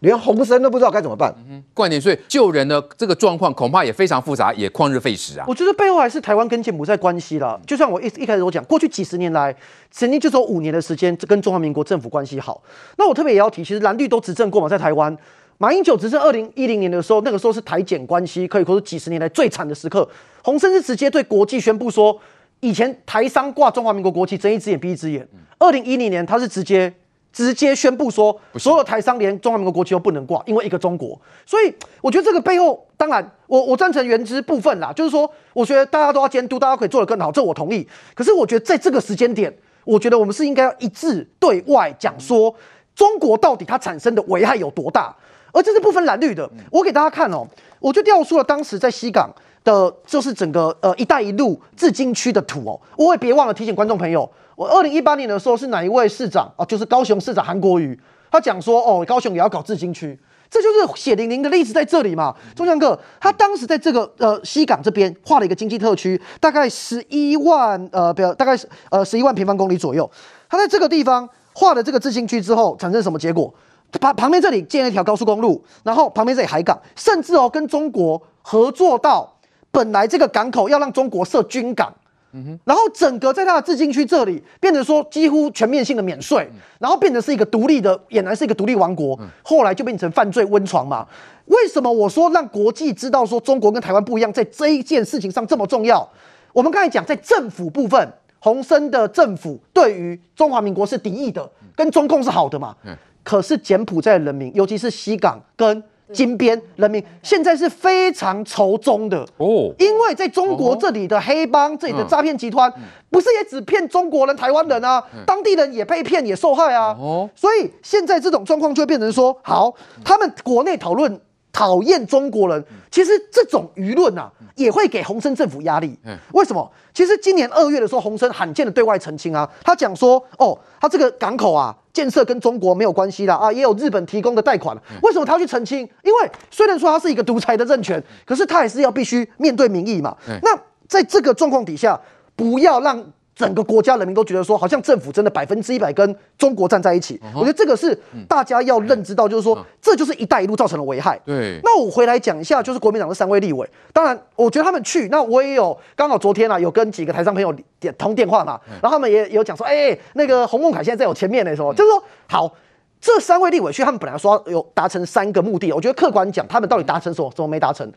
连洪森都不知道该怎么办。冠廷，所以救人的这个状况恐怕也非常复杂，也旷日费时啊。我觉得背后还是台湾跟柬埔寨关系啦。就像我一一开始我讲，过去几十年来，曾经就只有五年的时间跟中华民国政府关系好。那我特别也要提，其实蓝绿都执政过嘛，在台湾。马英九执政二零一零年的时候，那个时候是台柬关系可以说是几十年来最惨的时刻。洪森是直接对国际宣布说，以前台商挂中华民国国旗睁一只眼闭一只眼。二零一零年他是直接直接宣布说，所有台商连中华民国国旗都不能挂，因为一个中国。所以我觉得这个背后，当然我我赞成原之部分啦，就是说我觉得大家都要监督，大家可以做得更好，这我同意。可是我觉得在这个时间点，我觉得我们是应该要一致对外讲说，中国到底它产生的危害有多大。而这是不分蓝绿的，我给大家看哦，我就调出了当时在西港的，就是整个呃“一带一路”自经区的图哦。我也别忘了提醒观众朋友，我二零一八年的时候是哪一位市长啊？就是高雄市长韩国瑜，他讲说哦，高雄也要搞自经区，这就是血淋淋的例子在这里嘛。中将哥，他当时在这个呃西港这边画了一个经济特区，大概十一万呃不要，大概呃十一万平方公里左右。他在这个地方画了这个自经区之后，产生什么结果？旁旁边这里建了一条高速公路，然后旁边这里海港，甚至哦跟中国合作到本来这个港口要让中国设军港，嗯哼，然后整个在它的自经区这里变成说几乎全面性的免税，然后变成是一个独立的，俨然是一个独立王国，后来就变成犯罪温床嘛。为什么我说让国际知道说中国跟台湾不一样，在这一件事情上这么重要？我们刚才讲在政府部分，洪森的政府对于中华民国是敌意的，跟中共是好的嘛。可是柬埔寨人民，尤其是西港跟金边人民，现在是非常仇中的。哦，因为在中国这里的黑帮、这里的诈骗集团，不是也只骗中国人、台湾人啊，当地人也被骗也受害啊。所以现在这种状况就会变成说，好，他们国内讨论讨厌中国人，其实这种舆论啊，也会给洪森政府压力。为什么？其实今年二月的时候，洪森罕见的对外澄清啊，他讲说，哦，他这个港口啊。建设跟中国没有关系啦，啊，也有日本提供的贷款。为什么他要去澄清？因为虽然说他是一个独裁的政权，可是他还是要必须面对民意嘛。那在这个状况底下，不要让。整个国家人民都觉得说，好像政府真的百分之一百跟中国站在一起。我觉得这个是大家要认知到，就是说，这就是“一带一路”造成的危害。对。那我回来讲一下，就是国民党的三位立委。当然，我觉得他们去，那我也有刚好昨天啊，有跟几个台商朋友点通电话嘛，然后他们也有讲说，哎，那个洪孟楷现在在我前面的时候，就是说，好，这三位立委去，他们本来说有达成三个目的，我觉得客观讲，他们到底达成什么，什么没达成？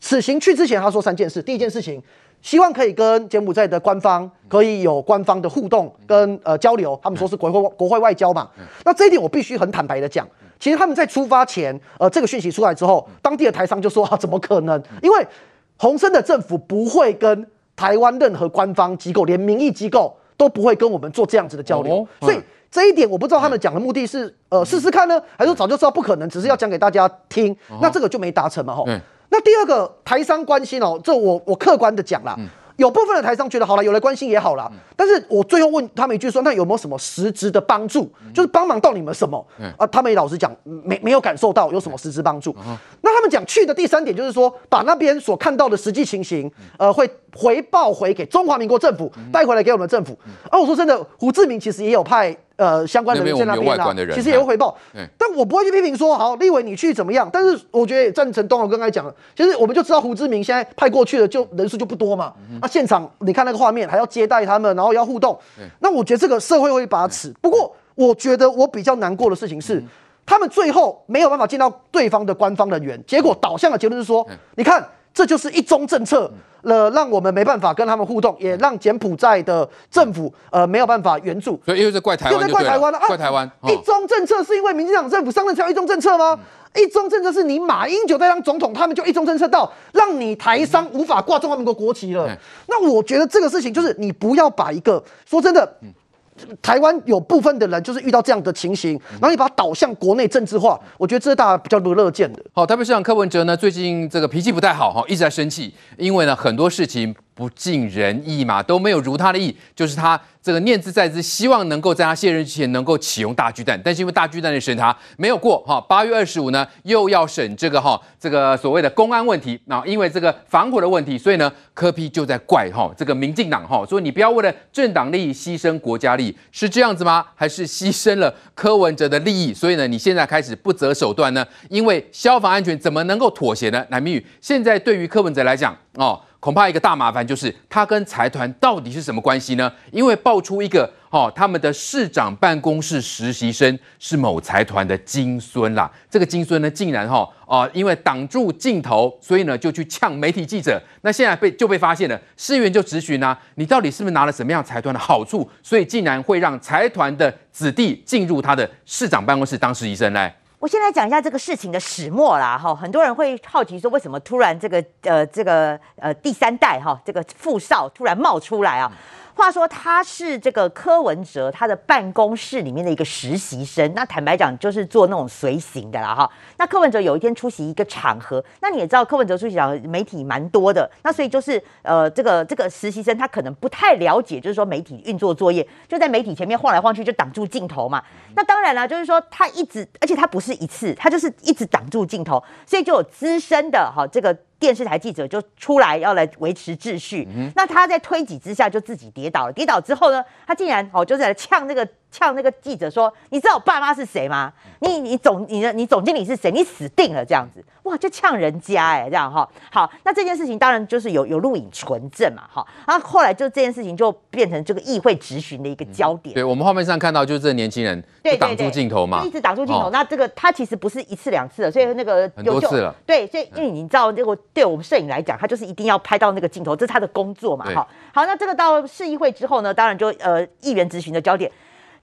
此行去之前，他说三件事，第一件事情。希望可以跟柬埔寨的官方可以有官方的互动跟呃交流，他们说是国会国会外交嘛。那这一点我必须很坦白的讲，其实他们在出发前，呃，这个讯息出来之后，当地的台商就说啊，怎么可能？因为洪森的政府不会跟台湾任何官方机构，连民意机构都不会跟我们做这样子的交流。所以这一点我不知道他们讲的目的是呃试试看呢，还是早就知道不可能，只是要讲给大家听。那这个就没达成嘛，吼。那第二个台商关心哦，这我我客观的讲啦，有部分的台商觉得好了，有来关心也好了，但是我最后问他们一句说，那有没有什么实质的帮助？就是帮忙到你们什么？啊，他们也老实讲，没没有感受到有什么实质帮助。那他们讲去的第三点就是说，把那边所看到的实际情形，呃，会回报回给中华民国政府，带回来给我们政府。啊，我说真的，胡志明其实也有派。呃，相关的人在那边啊，其实也会回报，但我不会去批评说，好，立委你去怎么样？但是我觉得也赞成东豪刚才讲的，其实我们就知道胡志明现在派过去的就人数就不多嘛。那现场你看那个画面，还要接待他们，然后要互动，那我觉得这个社会会把持。不过我觉得我比较难过的事情是，他们最后没有办法见到对方的官方人员，结果导向的结论是说，你看这就是一中政策了，让我们没办法跟他们互动，也让柬埔寨的政府呃没有办法援助。所以又是怪台湾，又在怪台湾了啊！怪台湾。一中政策是因为民进党政府上任才有一中政策吗？一中政策是你马英九在当总统，他们就一中政策到让你台商无法挂中华民国国旗了。那我觉得这个事情就是你不要把一个说真的。台湾有部分的人就是遇到这样的情形，然后你把它导向国内政治化，我觉得这是大家比较不乐见的。好，台北市长柯文哲呢，最近这个脾气不太好哈，一直在生气，因为呢很多事情。不尽人意嘛，都没有如他的意，就是他这个念兹在兹，希望能够在他卸任之前能够启用大巨蛋，但是因为大巨蛋的审查没有过哈，八月二十五呢又要审这个哈这个所谓的公安问题，那因为这个防火的问题，所以呢柯批就在怪哈这个民进党哈，说你不要为了政党利益牺牲国家利益，是这样子吗？还是牺牲了柯文哲的利益？所以呢你现在开始不择手段呢？因为消防安全怎么能够妥协呢？乃明宇现在对于柯文哲来讲哦。恐怕一个大麻烦就是他跟财团到底是什么关系呢？因为爆出一个哦，他们的市长办公室实习生是某财团的金孙啦。这个金孙呢，竟然哈啊，因为挡住镜头，所以呢就去呛媒体记者。那现在被就被发现了，市员就质询啊，你到底是不是拿了什么样财团的好处，所以竟然会让财团的子弟进入他的市长办公室当实习生呢？我先来讲一下这个事情的始末啦，哈，很多人会好奇说，为什么突然这个呃这个呃第三代哈这个富少突然冒出来啊？话说他是这个柯文哲他的办公室里面的一个实习生，那坦白讲就是做那种随行的啦哈。那柯文哲有一天出席一个场合，那你也知道柯文哲出席场媒体蛮多的，那所以就是呃这个这个实习生他可能不太了解，就是说媒体运作作业，就在媒体前面晃来晃去就挡住镜头嘛。那当然了，就是说他一直，而且他不是一次，他就是一直挡住镜头，所以就有资深的哈这个。电视台记者就出来要来维持秩序，嗯、那他在推挤之下就自己跌倒了。跌倒之后呢，他竟然哦，就是来呛那个。呛那个记者说：“你知道我爸妈是谁吗？你你总你的你总经理是谁？你死定了！这样子哇，就呛人家哎、欸，这样哈。好，那这件事情当然就是有有录影存证嘛，哈。那后后来就这件事情就变成这个议会质询的一个焦点。嗯、对我们画面上看到就是这个年轻人就挡住镜头嘛，一直挡住镜头。哦、那这个他其实不是一次两次了，所以那个很多次了。对，所以因为你知道，这个对我们摄影来讲，他就是一定要拍到那个镜头，这是他的工作嘛，哈。好，那这个到市议会之后呢，当然就呃议员质询的焦点。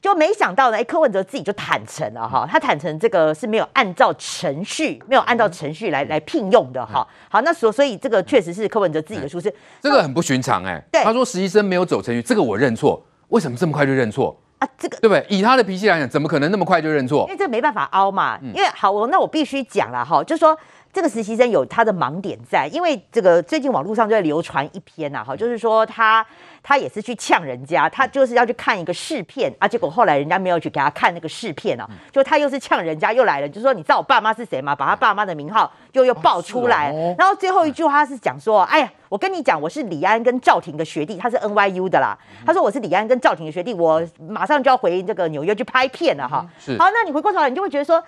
就没想到呢，哎，柯文哲自己就坦诚了哈，他坦诚这个是没有按照程序，没有按照程序来来聘用的哈。好，那所所以这个确实是柯文哲自己的疏失，这个很不寻常哎。对，他说实习生没有走程序，这个我认错。为什么这么快就认错啊？这个对不对？以他的脾气来讲，怎么可能那么快就认错？因为这个没办法凹嘛。因为好，我那我必须讲了哈，就是说。这个实习生有他的盲点在，因为这个最近网络上就在流传一篇呐，哈，就是说他他也是去呛人家，他就是要去看一个试片啊，结果后来人家没有去给他看那个试片啊，就他又是呛人家又来了，就说你知道我爸妈是谁吗？把他爸妈的名号就又爆出来，然后最后一句话是讲说，哎呀。我跟你讲，我是李安跟赵婷的学弟，他是 NYU 的啦。他说我是李安跟赵婷的学弟，我马上就要回这个纽约去拍片了哈。好，那你回过头来，你就会觉得说，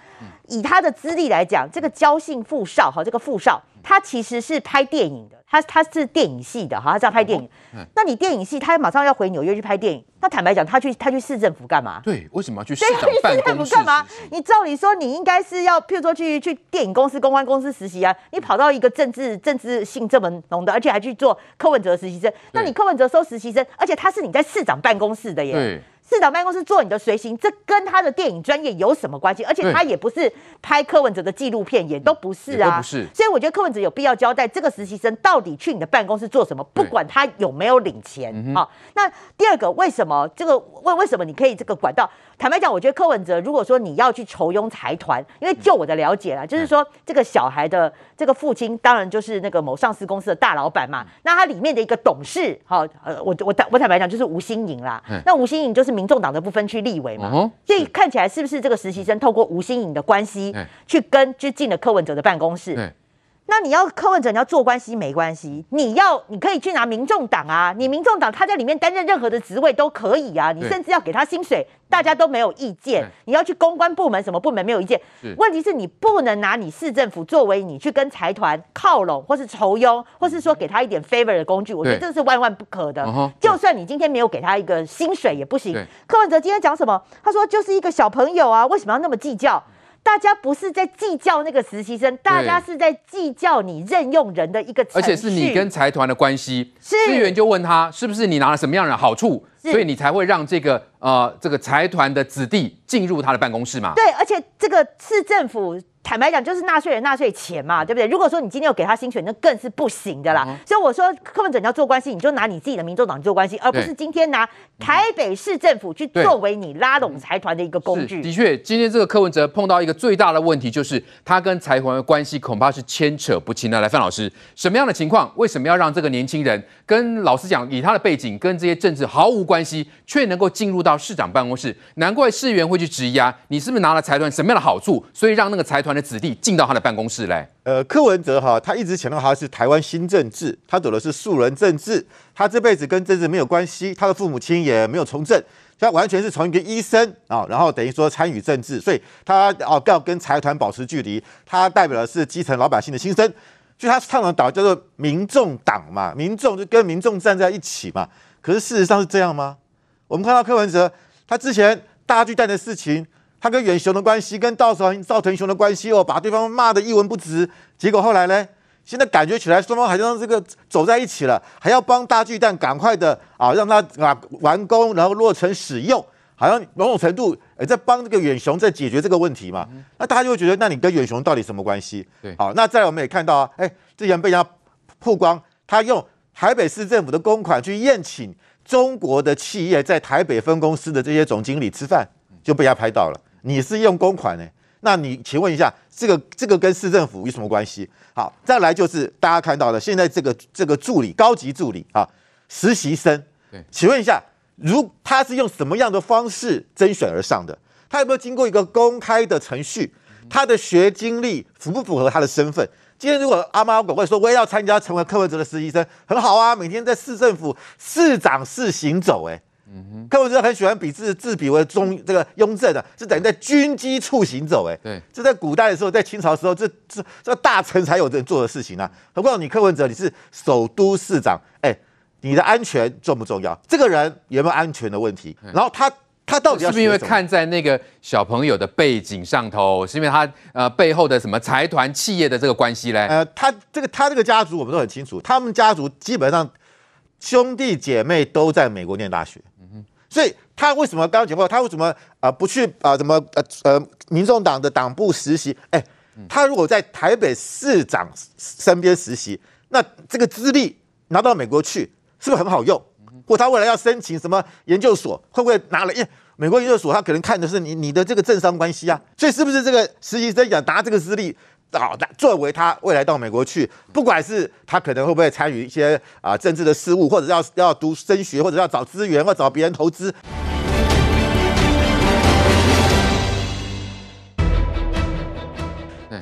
以他的资历来讲，这个焦姓富少哈，这个富少，他其实是拍电影的。他他是电影系的哈，他是要拍电影。那你电影系，他马上要回纽约去拍电影。那坦白讲，他去他去市政府干嘛？对，为什么要去市长办公室干嘛？你照理说，你应该是要，譬如说去去电影公司、公关公司实习啊。你跑到一个政治政治性这么浓的，而且还去做柯文哲实习生。那你柯文哲收实习生，而且他是你在市长办公室的耶。对。市长办公室做你的随行，这跟他的电影专业有什么关系？而且他也不是拍柯文哲的纪录片，也都不是啊。不是。所以我觉得柯文哲有必要交代这个实习生到底去你的办公室做什么，不管他有没有领钱。好，那第二个，为什么这个为为什么你可以这个管道？坦白讲，我觉得柯文哲如果说你要去酬庸财团，因为就我的了解啦，就是说这个小孩的这个父亲当然就是那个某上市公司的大老板嘛。那他里面的一个董事，好，呃，我我坦我坦白讲就是吴欣颖啦。那吴欣颖就是。民众党的不分区立委嘛，所以看起来是不是这个实习生透过吴新颖的关系去跟就进了柯文哲的办公室？那你要柯文哲，你要做关系没关系，你要你可以去拿民众党啊，你民众党他在里面担任任何的职位都可以啊，你甚至要给他薪水，大家都没有意见。你要去公关部门什么部门没有意见，问题是你不能拿你市政府作为你去跟财团靠拢，或是酬庸，或是说给他一点 favor 的工具，我觉得这是万万不可的。就算你今天没有给他一个薪水也不行。柯文哲今天讲什么？他说就是一个小朋友啊，为什么要那么计较？大家不是在计较那个实习生，大家是在计较你任用人的一个而且是你跟财团的关系。是资源就问他是不是你拿了什么样的好处，所以你才会让这个呃这个财团的子弟进入他的办公室嘛？对，而且这个市政府。坦白讲，就是纳税人纳税钱嘛，对不对？如果说你今天有给他薪水，那更是不行的啦。嗯、所以我说，柯文哲你要做关系，你就拿你自己的民众党做关系，而不是今天拿台北市政府去作为你拉拢财团的一个工具。的确，今天这个柯文哲碰到一个最大的问题，就是他跟财团的关系恐怕是牵扯不清的。来，范老师，什么样的情况？为什么要让这个年轻人跟老实讲，以他的背景跟这些政治毫无关系，却能够进入到市长办公室？难怪市员会去质疑啊，你是不是拿了财团什么样的好处，所以让那个财团的子弟进到他的办公室来，呃，柯文哲哈，他一直强调他是台湾新政治，他走的是素人政治，他这辈子跟政治没有关系，他的父母亲也没有从政，他完全是从一个医生啊，然后等于说参与政治，所以他哦要跟财团保持距离，他代表的是基层老百姓的心声，就他倡导叫做民众党嘛，民众就跟民众站在一起嘛，可是事实上是这样吗？我们看到柯文哲他之前大巨蛋的事情。他跟远雄的关系，跟赵成赵腾雄的关系哦，把对方骂得一文不值。结果后来呢，现在感觉起来双方好像这个走在一起了，还要帮大巨蛋赶快的啊，让他啊完工，然后落成使用，好像某种程度也在帮这个远雄在解决这个问题嘛。那大家就会觉得，那你跟远雄到底什么关系？对，好，那再来我们也看到啊，哎，之前被人家曝光，他用台北市政府的公款去宴请中国的企业在台北分公司的这些总经理吃饭，就被人家拍到了。你是用公款呢？那你请问一下，这个这个跟市政府有什么关系？好，再来就是大家看到的，现在这个这个助理、高级助理啊，实习生，对，请问一下，如他是用什么样的方式甄选而上的？他有没有经过一个公开的程序？他的学经历符不符合他的身份？今天如果阿猫阿狗会说我也要参加成为柯文哲的实习生，很好啊，每天在市政府市长室行走，哎。嗯哼，柯文哲很喜欢比自自比为中这个雍正的，是等于在军机处行走，哎，对，这在古代的时候，在清朝的时候，这这这大臣才有人做的事情啊。何况你柯文哲，你是首都市长，哎，你的安全重不重要？这个人有没有安全的问题？然后他他到底是不是因为看在那个小朋友的背景上头，是因为他呃背后的什么财团企业的这个关系嘞？呃，他这个他这个家族我们都很清楚，他们家族基本上兄弟姐妹都在美国念大学。所以他为什么刚刚讲过？他为什么啊不去啊？怎么呃呃？民众党的党部实习？哎，他如果在台北市长身边实习，那这个资历拿到美国去，是不是很好用？或他未来要申请什么研究所，会不会拿了？耶美国研究所他可能看的是你你的这个政商关系啊。所以是不是这个实习生想拿这个资历？好的，作为他未来到美国去，不管是他可能会不会参与一些啊政治的事务，或者要要读升学，或者要找资源，或者找别人投资，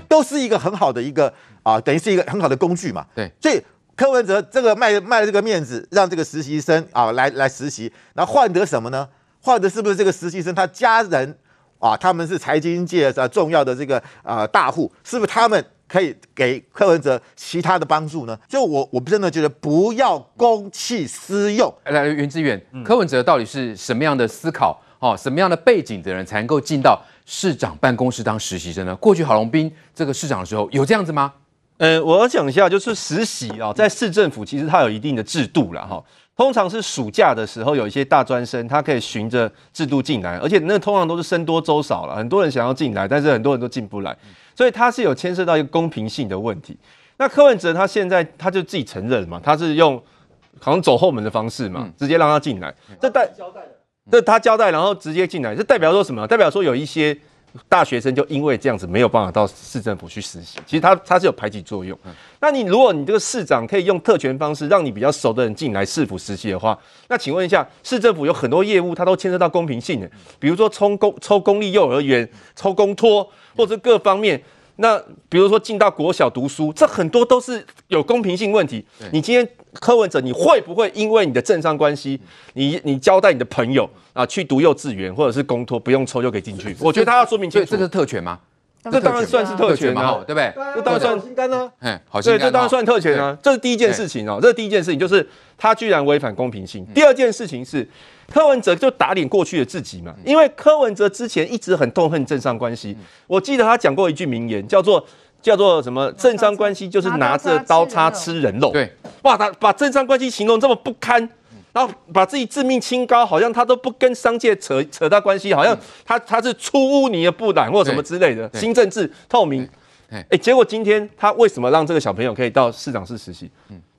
都是一个很好的一个啊，等于是一个很好的工具嘛。对，所以柯文哲这个卖卖了这个面子，让这个实习生啊来来实习，然后换得什么呢？换得是不是这个实习生他家人？啊，他们是财经界的重要的这个啊、呃、大户，是不是他们可以给柯文哲其他的帮助呢？就我我真的觉得不要公器私用。来，袁志远，柯文哲到底是什么样的思考？哦，什么样的背景的人才能够进到市长办公室当实习生呢？过去郝龙斌这个市长的时候有这样子吗？呃，我要讲一下，就是实习啊，在市政府其实它有一定的制度了哈。通常是暑假的时候，有一些大专生，他可以循着制度进来，而且那通常都是僧多粥少了，很多人想要进来，但是很多人都进不来，所以他是有牵涉到一个公平性的问题。那柯文哲他现在他就自己承认嘛，他是用好像走后门的方式嘛，直接让他进来，这代交代的，这他交代，然后直接进来，这代表说什么？代表说有一些。大学生就因为这样子没有办法到市政府去实习，其实它它是有排挤作用。那你如果你这个市长可以用特权方式让你比较熟的人进来市府实习的话，那请问一下，市政府有很多业务它都牵涉到公平性的，比如说抽公抽公立幼儿园、抽公托，或者各方面。那比如说进到国小读书，这很多都是有公平性问题。你今天柯文哲，你会不会因为你的政商关系，你你交代你的朋友啊去读幼稚园或者是公托，不用抽就可以进去？我觉得他要说明清楚，这个是特权吗？这当然算是特权嘛，对不对？这当然算心肝呢。哎，好，对，这当然算特权啊。这是第一件事情哦，这是第一件事情，就是他居然违反公平性。第二件事情是，柯文哲就打脸过去的自己嘛，因为柯文哲之前一直很痛恨政商关系。我记得他讲过一句名言，叫做叫做什么？政商关系就是拿着刀叉吃人肉。对，哇，他把政商关系形容这么不堪，然后把自己自命清高，好像他都不跟商界扯扯到关系，好像他他是出污泥而不染或什么之类的，新政治透明。哎，结果今天他为什么让这个小朋友可以到市长室实习？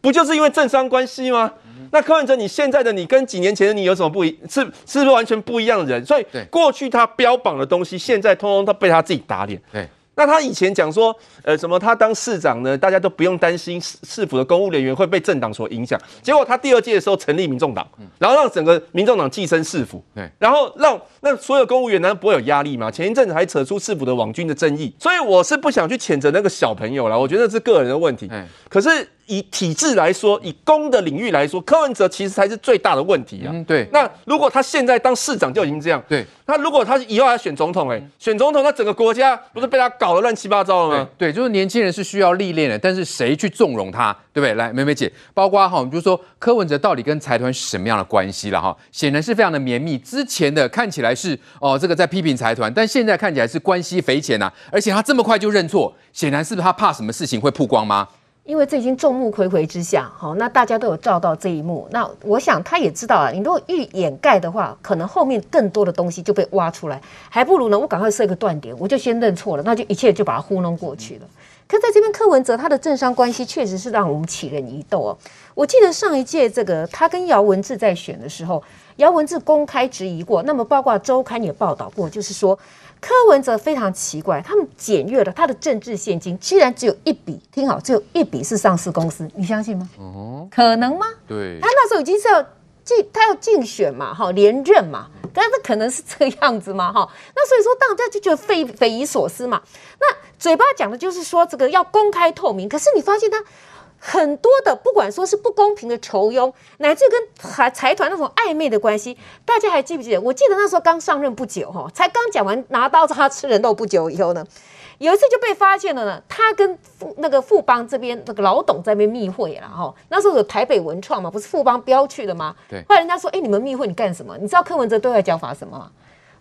不就是因为政商关系吗？那柯文哲，你现在的你跟几年前的你有什么不一？是是不是完全不一样的人？所以过去他标榜的东西，现在通通都被他自己打脸。对。那他以前讲说，呃，什么他当市长呢，大家都不用担心市市府的公务人员会被政党所影响。结果他第二届的时候成立民众党，然后让整个民众党寄生市府，然后让那所有公务员难道不会有压力吗？前一阵子还扯出市府的网军的争议，所以我是不想去谴责那个小朋友了，我觉得是个人的问题。可是。以体制来说，以公的领域来说，柯文哲其实才是最大的问题啊。嗯，对。那如果他现在当市长就已经这样，对。那如果他以后还选总统，哎，选总统，那整个国家不是被他搞得乱七八糟了吗？对，就是年轻人是需要历练的，但是谁去纵容他，对不对？来，美美姐，包括哈，我们就说柯文哲到底跟财团是什么样的关系了哈？显然是非常的绵密。之前的看起来是哦，这个在批评财团，但现在看起来是关系匪浅呐。而且他这么快就认错，显然是不是他怕什么事情会曝光吗？因为这已经众目睽睽之下，好，那大家都有照到这一幕。那我想他也知道啊，你如果欲掩盖的话，可能后面更多的东西就被挖出来，还不如呢，我赶快设一个断点，我就先认错了，那就一切就把它糊弄过去了。可在这边，柯文哲他的政商关系确实是让我们起人疑窦哦。我记得上一届这个他跟姚文智在选的时候，姚文智公开质疑过，那么包括周刊也报道过，就是说。柯文哲非常奇怪，他们检阅了他的政治现金，居然只有一笔，听好，只有一笔是上市公司，你相信吗？哦，可能吗？对，他那时候已经是要竞，他要竞选嘛，哈，连任嘛，但是可能是这个样子嘛，哈，那所以说大家就觉得匪匪夷所思嘛。那嘴巴讲的就是说这个要公开透明，可是你发现他。很多的，不管说是不公平的酬庸，乃至跟财财团那种暧昧的关系，大家还记不记得？我记得那时候刚上任不久，哈，才刚讲完拿刀叉吃人肉不久以后呢，有一次就被发现了呢。他跟富那个富邦这边那个老董在那边密会了，哈。那时候有台北文创嘛，不是富邦标去的吗？对。后来人家说，哎，你们密会你干什么？你知道柯文哲对外交法什么吗？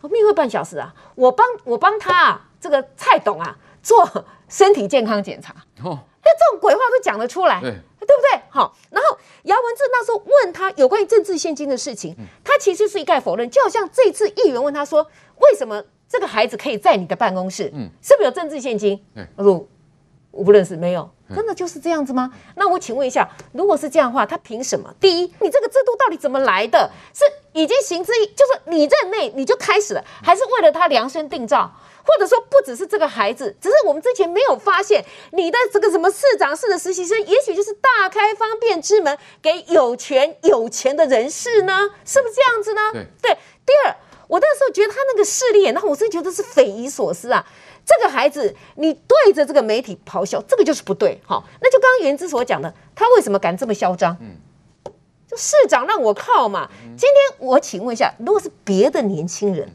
我密会半小时啊，我帮我帮他啊，这个蔡董啊做身体健康检查。哦。那这种鬼话都讲得出来，对，对不对？好，然后姚文智那时候问他有关于政治献金的事情，他其实是一概否认。就好像这次议员问他说，为什么这个孩子可以在你的办公室？嗯，是不是有政治献金？他说我不认识，没有，真的就是这样子吗？那我请问一下，如果是这样的话，他凭什么？第一，你这个制度到底怎么来的？是已经行之一，就是你任内你就开始了，还是为了他量身定造？或者说不只是这个孩子，只是我们之前没有发现你的这个什么市长室的实习生，也许就是大开方便之门给有权有钱的人士呢？是不是这样子呢？对，对。第二，我那时候觉得他那个势力，那我真的觉得是匪夷所思啊！这个孩子，你对着这个媒体咆哮，这个就是不对。好，那就刚刚元之所讲的，他为什么敢这么嚣张？嗯，就市长让我靠嘛。今天我请问一下，如果是别的年轻人？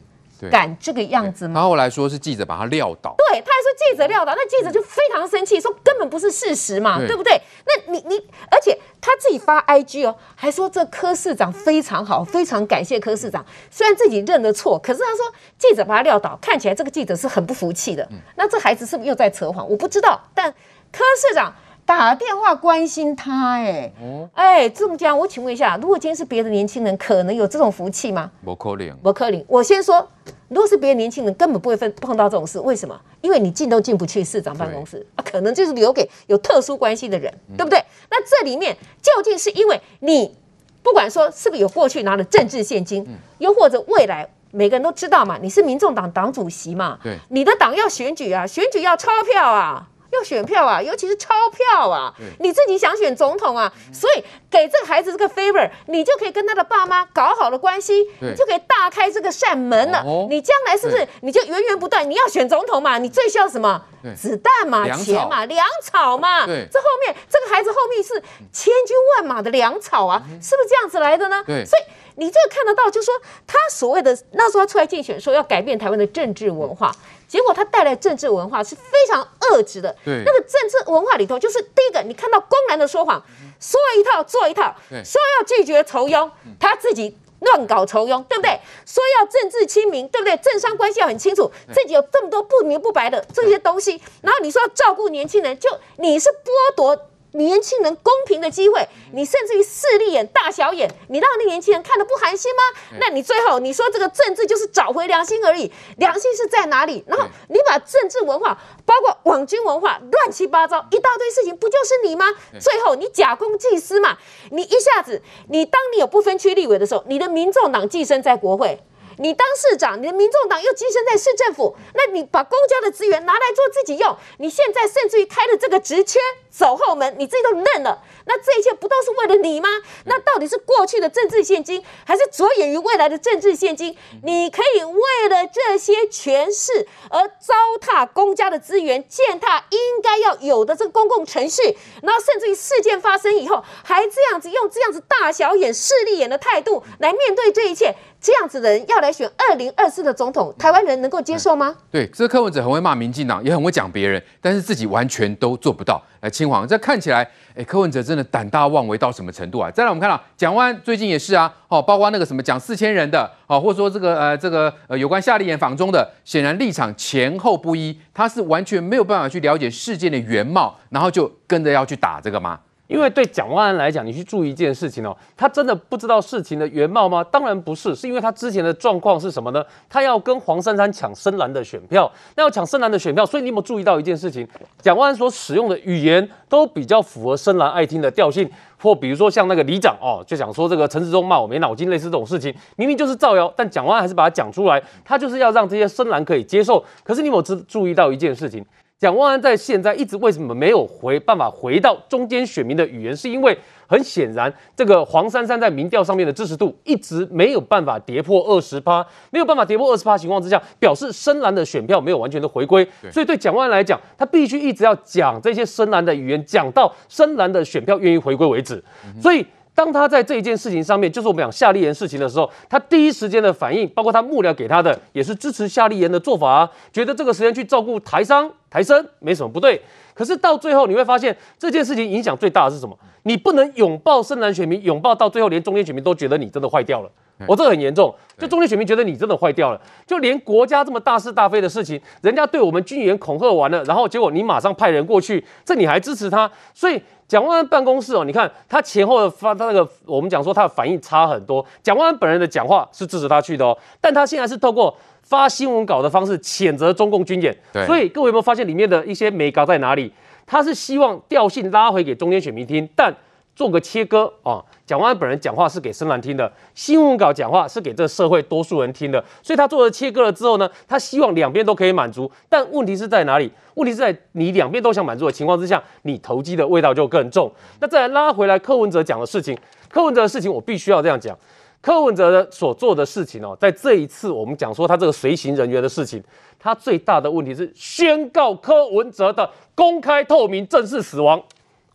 敢这个样子吗？他后来说是记者把他撂倒，对，他还说记者撂倒，那记者就非常生气，说根本不是事实嘛，对，对不对？那你你，而且他自己发 IG 哦，还说这柯市长非常好，非常感谢柯市长，虽然自己认了错，可是他说记者把他撂倒，看起来这个记者是很不服气的。那这孩子是不是又在扯谎？我不知道，但柯市长。打电话关心他，哎，哎，仲江，我请问一下，如果今天是别的年轻人，可能有这种福气吗？不可能，不可能。我先说，如果是别的年轻人，根本不会碰碰到这种事。为什么？因为你进都进不去市长办公室啊，可能就是留给有特殊关系的人，对不对？那这里面究竟是因为你不管说是不是有过去拿了政治现金，又或者未来每个人都知道嘛，你是民众党党主席嘛，对，你的党要选举啊，选举要钞票啊。要选票啊，尤其是钞票啊！你自己想选总统啊，所以给这个孩子这个 favor，你就可以跟他的爸妈搞好了关系，你就可以大开这个扇门了。你将来是不是你就源源不断？你要选总统嘛，你最需要什么？子弹嘛，钱嘛，粮草嘛。这后面这个孩子后面是千军万马的粮草啊，是不是这样子来的呢？所以你这个看得到，就是说他所谓的那时候他出来竞选，说要改变台湾的政治文化。结果他带来政治文化是非常恶质的。对，那个政治文化里头，就是第一个，你看到公然的说谎，说一套做一套，说要拒绝仇庸，他自己乱搞仇庸，对不对？说要政治清明，对不对？政商关系要很清楚，自己有这么多不明不白的这些东西，然后你说要照顾年轻人，就你是剥夺。年轻人公平的机会，你甚至于势利眼、大小眼，你让那年轻人看得不寒心吗？那你最后你说这个政治就是找回良心而已，良心是在哪里？然后你把政治文化，包括网军文化，乱七八糟一大堆事情，不就是你吗？最后你假公济私嘛，你一下子，你当你有不分区立委的时候，你的民众党寄生在国会。你当市长，你的民众党又寄生在市政府，那你把公家的资源拿来做自己用，你现在甚至于开了这个职缺走后门，你自己都认了，那这一切不都是为了你吗？那到底是过去的政治献金，还是着眼于未来的政治献金？你可以为了这些权势而糟蹋公家的资源，践踏应该要有的这个公共程序，然后甚至于事件发生以后，还这样子用这样子大小眼、势利眼的态度来面对这一切。这样子的人要来选二零二四的总统，台湾人能够接受吗？对，这个柯文哲很会骂民进党，也很会讲别人，但是自己完全都做不到。来，嶔煌，这看起来，哎，柯文哲真的胆大妄为到什么程度啊？再来，我们看到蒋万最近也是啊，哦，包括那个什么讲四千人的，哦，或者说这个呃这个呃有关夏立言访中的，显然立场前后不一，他是完全没有办法去了解事件的原貌，然后就跟着要去打这个吗？因为对蒋万安来讲，你去注意一件事情哦，他真的不知道事情的原貌吗？当然不是，是因为他之前的状况是什么呢？他要跟黄珊珊抢深蓝的选票，那要抢深蓝的选票，所以你有没有注意到一件事情？蒋万安所使用的语言都比较符合深蓝爱听的调性，或比如说像那个里长哦，就想说这个陈时中骂我没脑筋，类似这种事情，明明就是造谣，但蒋万安还是把它讲出来，他就是要让这些深蓝可以接受。可是你有没有注注意到一件事情？蒋万安在现在一直为什么没有回办法回到中间选民的语言？是因为很显然，这个黄珊珊在民调上面的支持度一直没有办法跌破二十趴，没有办法跌破二十趴情况之下，表示深蓝的选票没有完全的回归。所以对蒋万安来讲，他必须一直要讲这些深蓝的语言，讲到深蓝的选票愿意回归为止。所以。当他在这一件事情上面，就是我们讲夏立言事情的时候，他第一时间的反应，包括他幕僚给他的，也是支持夏立言的做法啊，觉得这个时间去照顾台商、台生没什么不对。可是到最后你会发现，这件事情影响最大的是什么？你不能拥抱深蓝选民，拥抱到最后连中间选民都觉得你真的坏掉了。我这个很严重，就中间选民觉得你真的坏掉了，就连国家这么大是大非的事情，人家对我们军演恐吓完了，然后结果你马上派人过去，这你还支持他？所以。蒋万安办公室哦，你看他前后的发，他那个我们讲说他的反应差很多。蒋万安本人的讲话是支持他去的哦，但他现在是透过发新闻稿的方式谴责中共军演。所以各位有没有发现里面的一些美稿在哪里？他是希望调性拉回给中间选民听，但。做个切割啊，蒋万安本人讲话是给深蓝听的，新闻稿讲话是给这社会多数人听的，所以他做了切割了之后呢，他希望两边都可以满足，但问题是在哪里？问题是在你两边都想满足的情况之下，你投机的味道就更重。那再来拉回来柯文哲讲的事情，柯文哲的事情我必须要这样讲，柯文哲的所做的事情哦，在这一次我们讲说他这个随行人员的事情，他最大的问题是宣告柯文哲的公开透明正式死亡。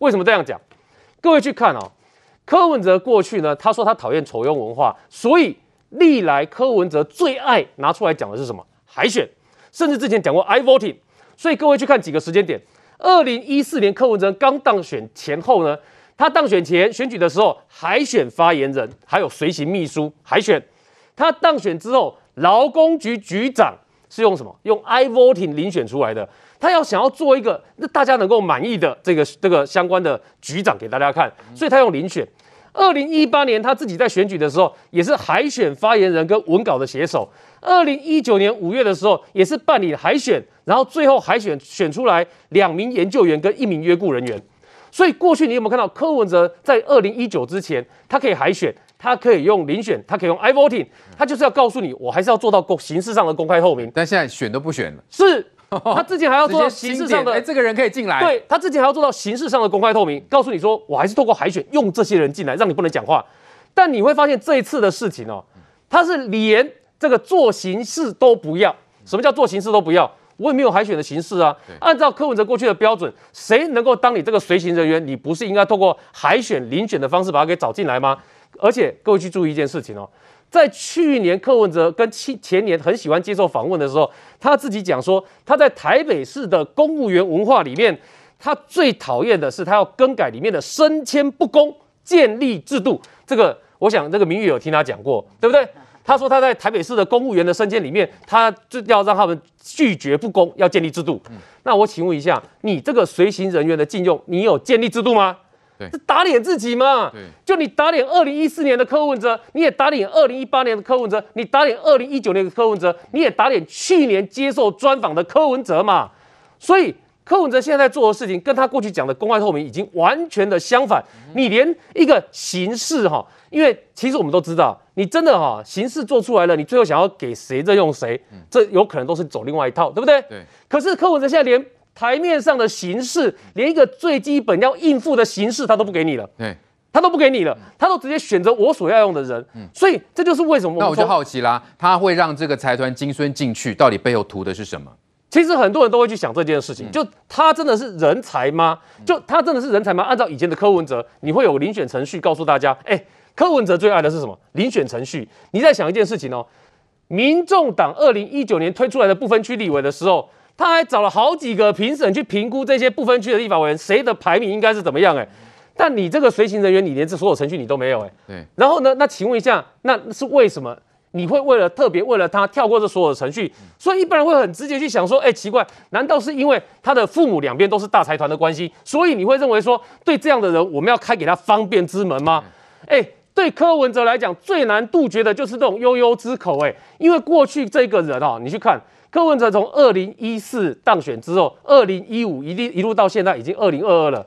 为什么这样讲？各位去看哦，柯文哲过去呢，他说他讨厌酬庸文化，所以历来柯文哲最爱拿出来讲的是什么？海选，甚至之前讲过 I voting。所以各位去看几个时间点：二零一四年柯文哲刚当选前后呢，他当选前选举的时候，海选发言人还有随行秘书海选；他当选之后，劳工局局长是用什么？用 I voting 遴选出来的。他要想要做一个那大家能够满意的这个这个相关的局长给大家看，所以他用遴选。二零一八年他自己在选举的时候，也是海选发言人跟文稿的写手。二零一九年五月的时候，也是办理海选，然后最后海选选出来两名研究员跟一名约雇人员。所以过去你有没有看到柯文哲在二零一九之前，他可以海选，他可以用遴选，他可以用 I voting，他就是要告诉你，我还是要做到公形式上的公开透明。但现在选都不选了，是。他之前还要做到 形式上的，哎，这个人可以进来。对，他之前还要做到形式上的公开透明，告诉你说，我还是透过海选用这些人进来，让你不能讲话。但你会发现这一次的事情哦，他是连这个做形式都不要。什么叫做形式都不要？我也没有海选的形式啊。按照柯文哲过去的标准，谁能够当你这个随行人员？你不是应该透过海选、遴选的方式把他给找进来吗？而且各位去注意一件事情哦。在去年，柯文哲跟前前年很喜欢接受访问的时候，他自己讲说，他在台北市的公务员文化里面，他最讨厌的是他要更改里面的升迁不公、建立制度。这个我想这个明玉有听他讲过，对不对？他说他在台北市的公务员的升迁里面，他就要让他们拒绝不公，要建立制度。那我请问一下，你这个随行人员的禁用，你有建立制度吗？对，这打脸自己嘛。对，就你打脸二零一四年的柯文哲，你也打脸二零一八年的柯文哲，你打脸二零一九年的柯文哲，你也打脸去年接受专访的柯文哲嘛。所以。柯文哲现在做的事情，跟他过去讲的公开透明已经完全的相反。你连一个形式哈，因为其实我们都知道，你真的哈形式做出来了，你最后想要给谁任用谁，这有可能都是走另外一套，对不对？对。可是柯文哲现在连台面上的形式，连一个最基本要应付的形式，他都不给你了。对。他都不给你了，他都直接选择我所要用的人。嗯。所以这就是为什么我。那我就好奇啦，他会让这个财团金孙进去，到底背后图的是什么？其实很多人都会去想这件事情，就他真的是人才吗？就他真的是人才吗？按照以前的柯文哲，你会有遴选程序告诉大家，哎，柯文哲最爱的是什么？遴选程序。你在想一件事情哦，民众党二零一九年推出来的不分区立委的时候，他还找了好几个评审去评估这些不分区的立法委员谁的排名应该是怎么样？哎，但你这个随行人员，你连这所有程序你都没有，哎，对。然后呢？那请问一下，那是为什么？你会为了特别为了他跳过这所有的程序，所以一般人会很直接去想说，哎，奇怪，难道是因为他的父母两边都是大财团的关系，所以你会认为说，对这样的人，我们要开给他方便之门吗？哎，对柯文哲来讲，最难杜绝的就是这种悠悠之口，哎，因为过去这个人哦，你去看柯文哲从二零一四当选之后，二零一五一一路到现在已经二零二二了，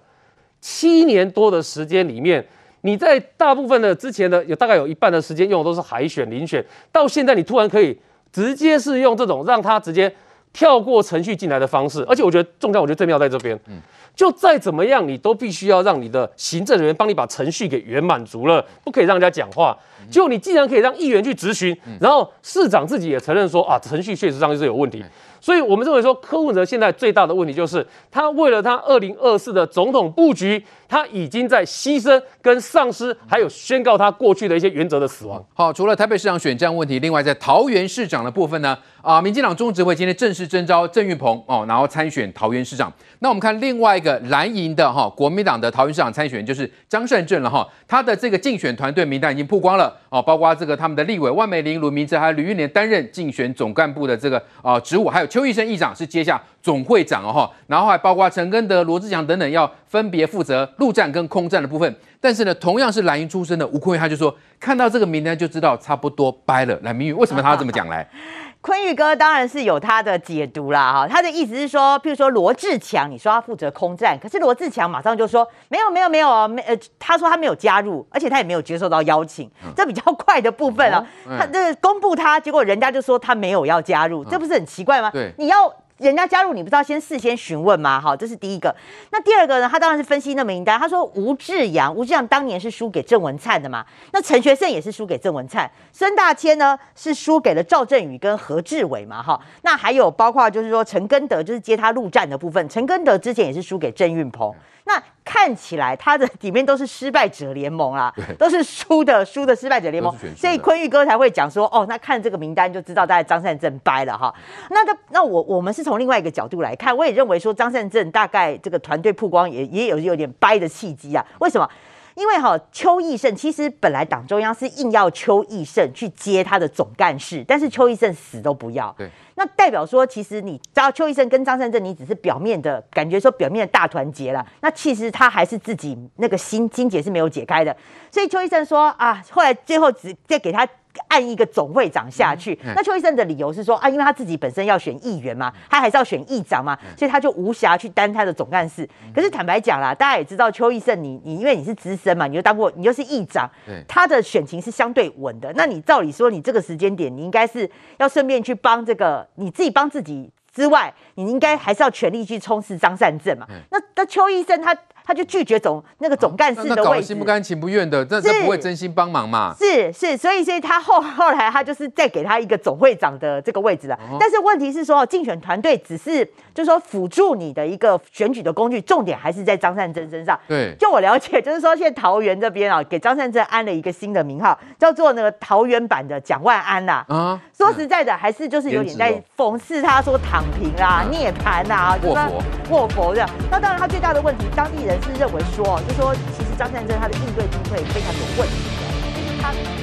七年多的时间里面。你在大部分的之前的有大概有一半的时间用的都是海选、遴选，到现在你突然可以直接是用这种让他直接跳过程序进来的方式，而且我觉得重点，我觉得最妙在这边，嗯，就再怎么样你都必须要让你的行政人员帮你把程序给圆满足了，不可以让人家讲话。就你既然可以让议员去质询，然后市长自己也承认说啊，程序确实上就是有问题。所以，我们认为说，柯文哲现在最大的问题就是，他为了他二零二四的总统布局，他已经在牺牲跟丧失，还有宣告他过去的一些原则的死亡。好，除了台北市长选战问题，另外在桃园市长的部分呢，啊，民进党中执会今天正式征召郑运鹏哦，然后参选桃园市长。那我们看另外一个蓝营的哈，国民党的桃园市长参选就是张善政了哈，他的这个竞选团队名单已经曝光了哦，包括这个他们的立委万美玲、卢明哲还有吕玉莲担任竞选总干部的这个啊职务，还有。邱奕胜议长是接下总会长哦，然后还包括陈根德、罗志祥等等，要分别负责陆战跟空战的部分。但是呢，同样是蓝营出身的吴坤玉，他就说看到这个名单就知道差不多掰了。来，明宇为什么他要这么讲来？坤玉哥当然是有他的解读啦，哈，他的意思是说，譬如说罗志强，你说他负责空战，可是罗志强马上就说没有没有没有啊，没呃，他说他没有加入，而且他也没有接受到邀请，这比较快的部分啊，他这个公布他，结果人家就说他没有要加入，这不是很奇怪吗？对，你要。人家加入你不知道先事先询问吗？好，这是第一个。那第二个呢？他当然是分析那名单。他说吴志阳，吴志阳当年是输给郑文灿的嘛？那陈学圣也是输给郑文灿。孙大千呢是输给了赵振宇跟何志伟嘛？哈，那还有包括就是说陈根德就是接他陆战的部分。陈根德之前也是输给郑运鹏。那看起来他的里面都是失败者联盟啦，都是输的输的失败者联盟，所以坤玉哥才会讲说，哦，那看这个名单就知道大概张善政掰了哈。那他那我我们是从另外一个角度来看，我也认为说张善政大概这个团队曝光也也有有点掰的契机啊。为什么？因为哈邱义胜其实本来党中央是硬要邱义胜去接他的总干事，但是邱义胜死都不要。对。那代表说，其实你知道邱义胜跟张善政，你只是表面的感觉说表面的大团结了，那其实他还是自己那个心心结是没有解开的。所以邱义胜说啊，后来最后只再给他。按一个总会长下去，嗯、那邱医生的理由是说啊，因为他自己本身要选议员嘛，他还是要选议长嘛，所以他就无暇去担他的总干事。可是坦白讲啦，大家也知道邱医生，你你因为你是资深嘛，你就当过，你又是议长，他的选情是相对稳的。那你照理说，你这个时间点，你应该是要顺便去帮这个你自己帮自己之外，你应该还是要全力去冲刺张善政嘛。那那邱医生他。他就拒绝总那个总干事的位置，那搞心不甘情不愿的，这这不会真心帮忙嘛？是是，所以所以他后 后来他就是再给他一个总会长的这个位置了。但是问题是说，竞选团队只是就是说辅助你的一个选举的工具，重点还是在张善珍身上。对，就我了解，就是说现在桃园这边啊，给张善珍安了一个新的名号，叫做那个桃园版的蒋万安呐。啊，说实在的，还是就是有点在讽刺他说躺平啊、涅槃啊，卧佛卧佛的。那当然，他最大的问题，当地人。是认为说，就说其实张善政他的应对进退非常有问题的，他。他。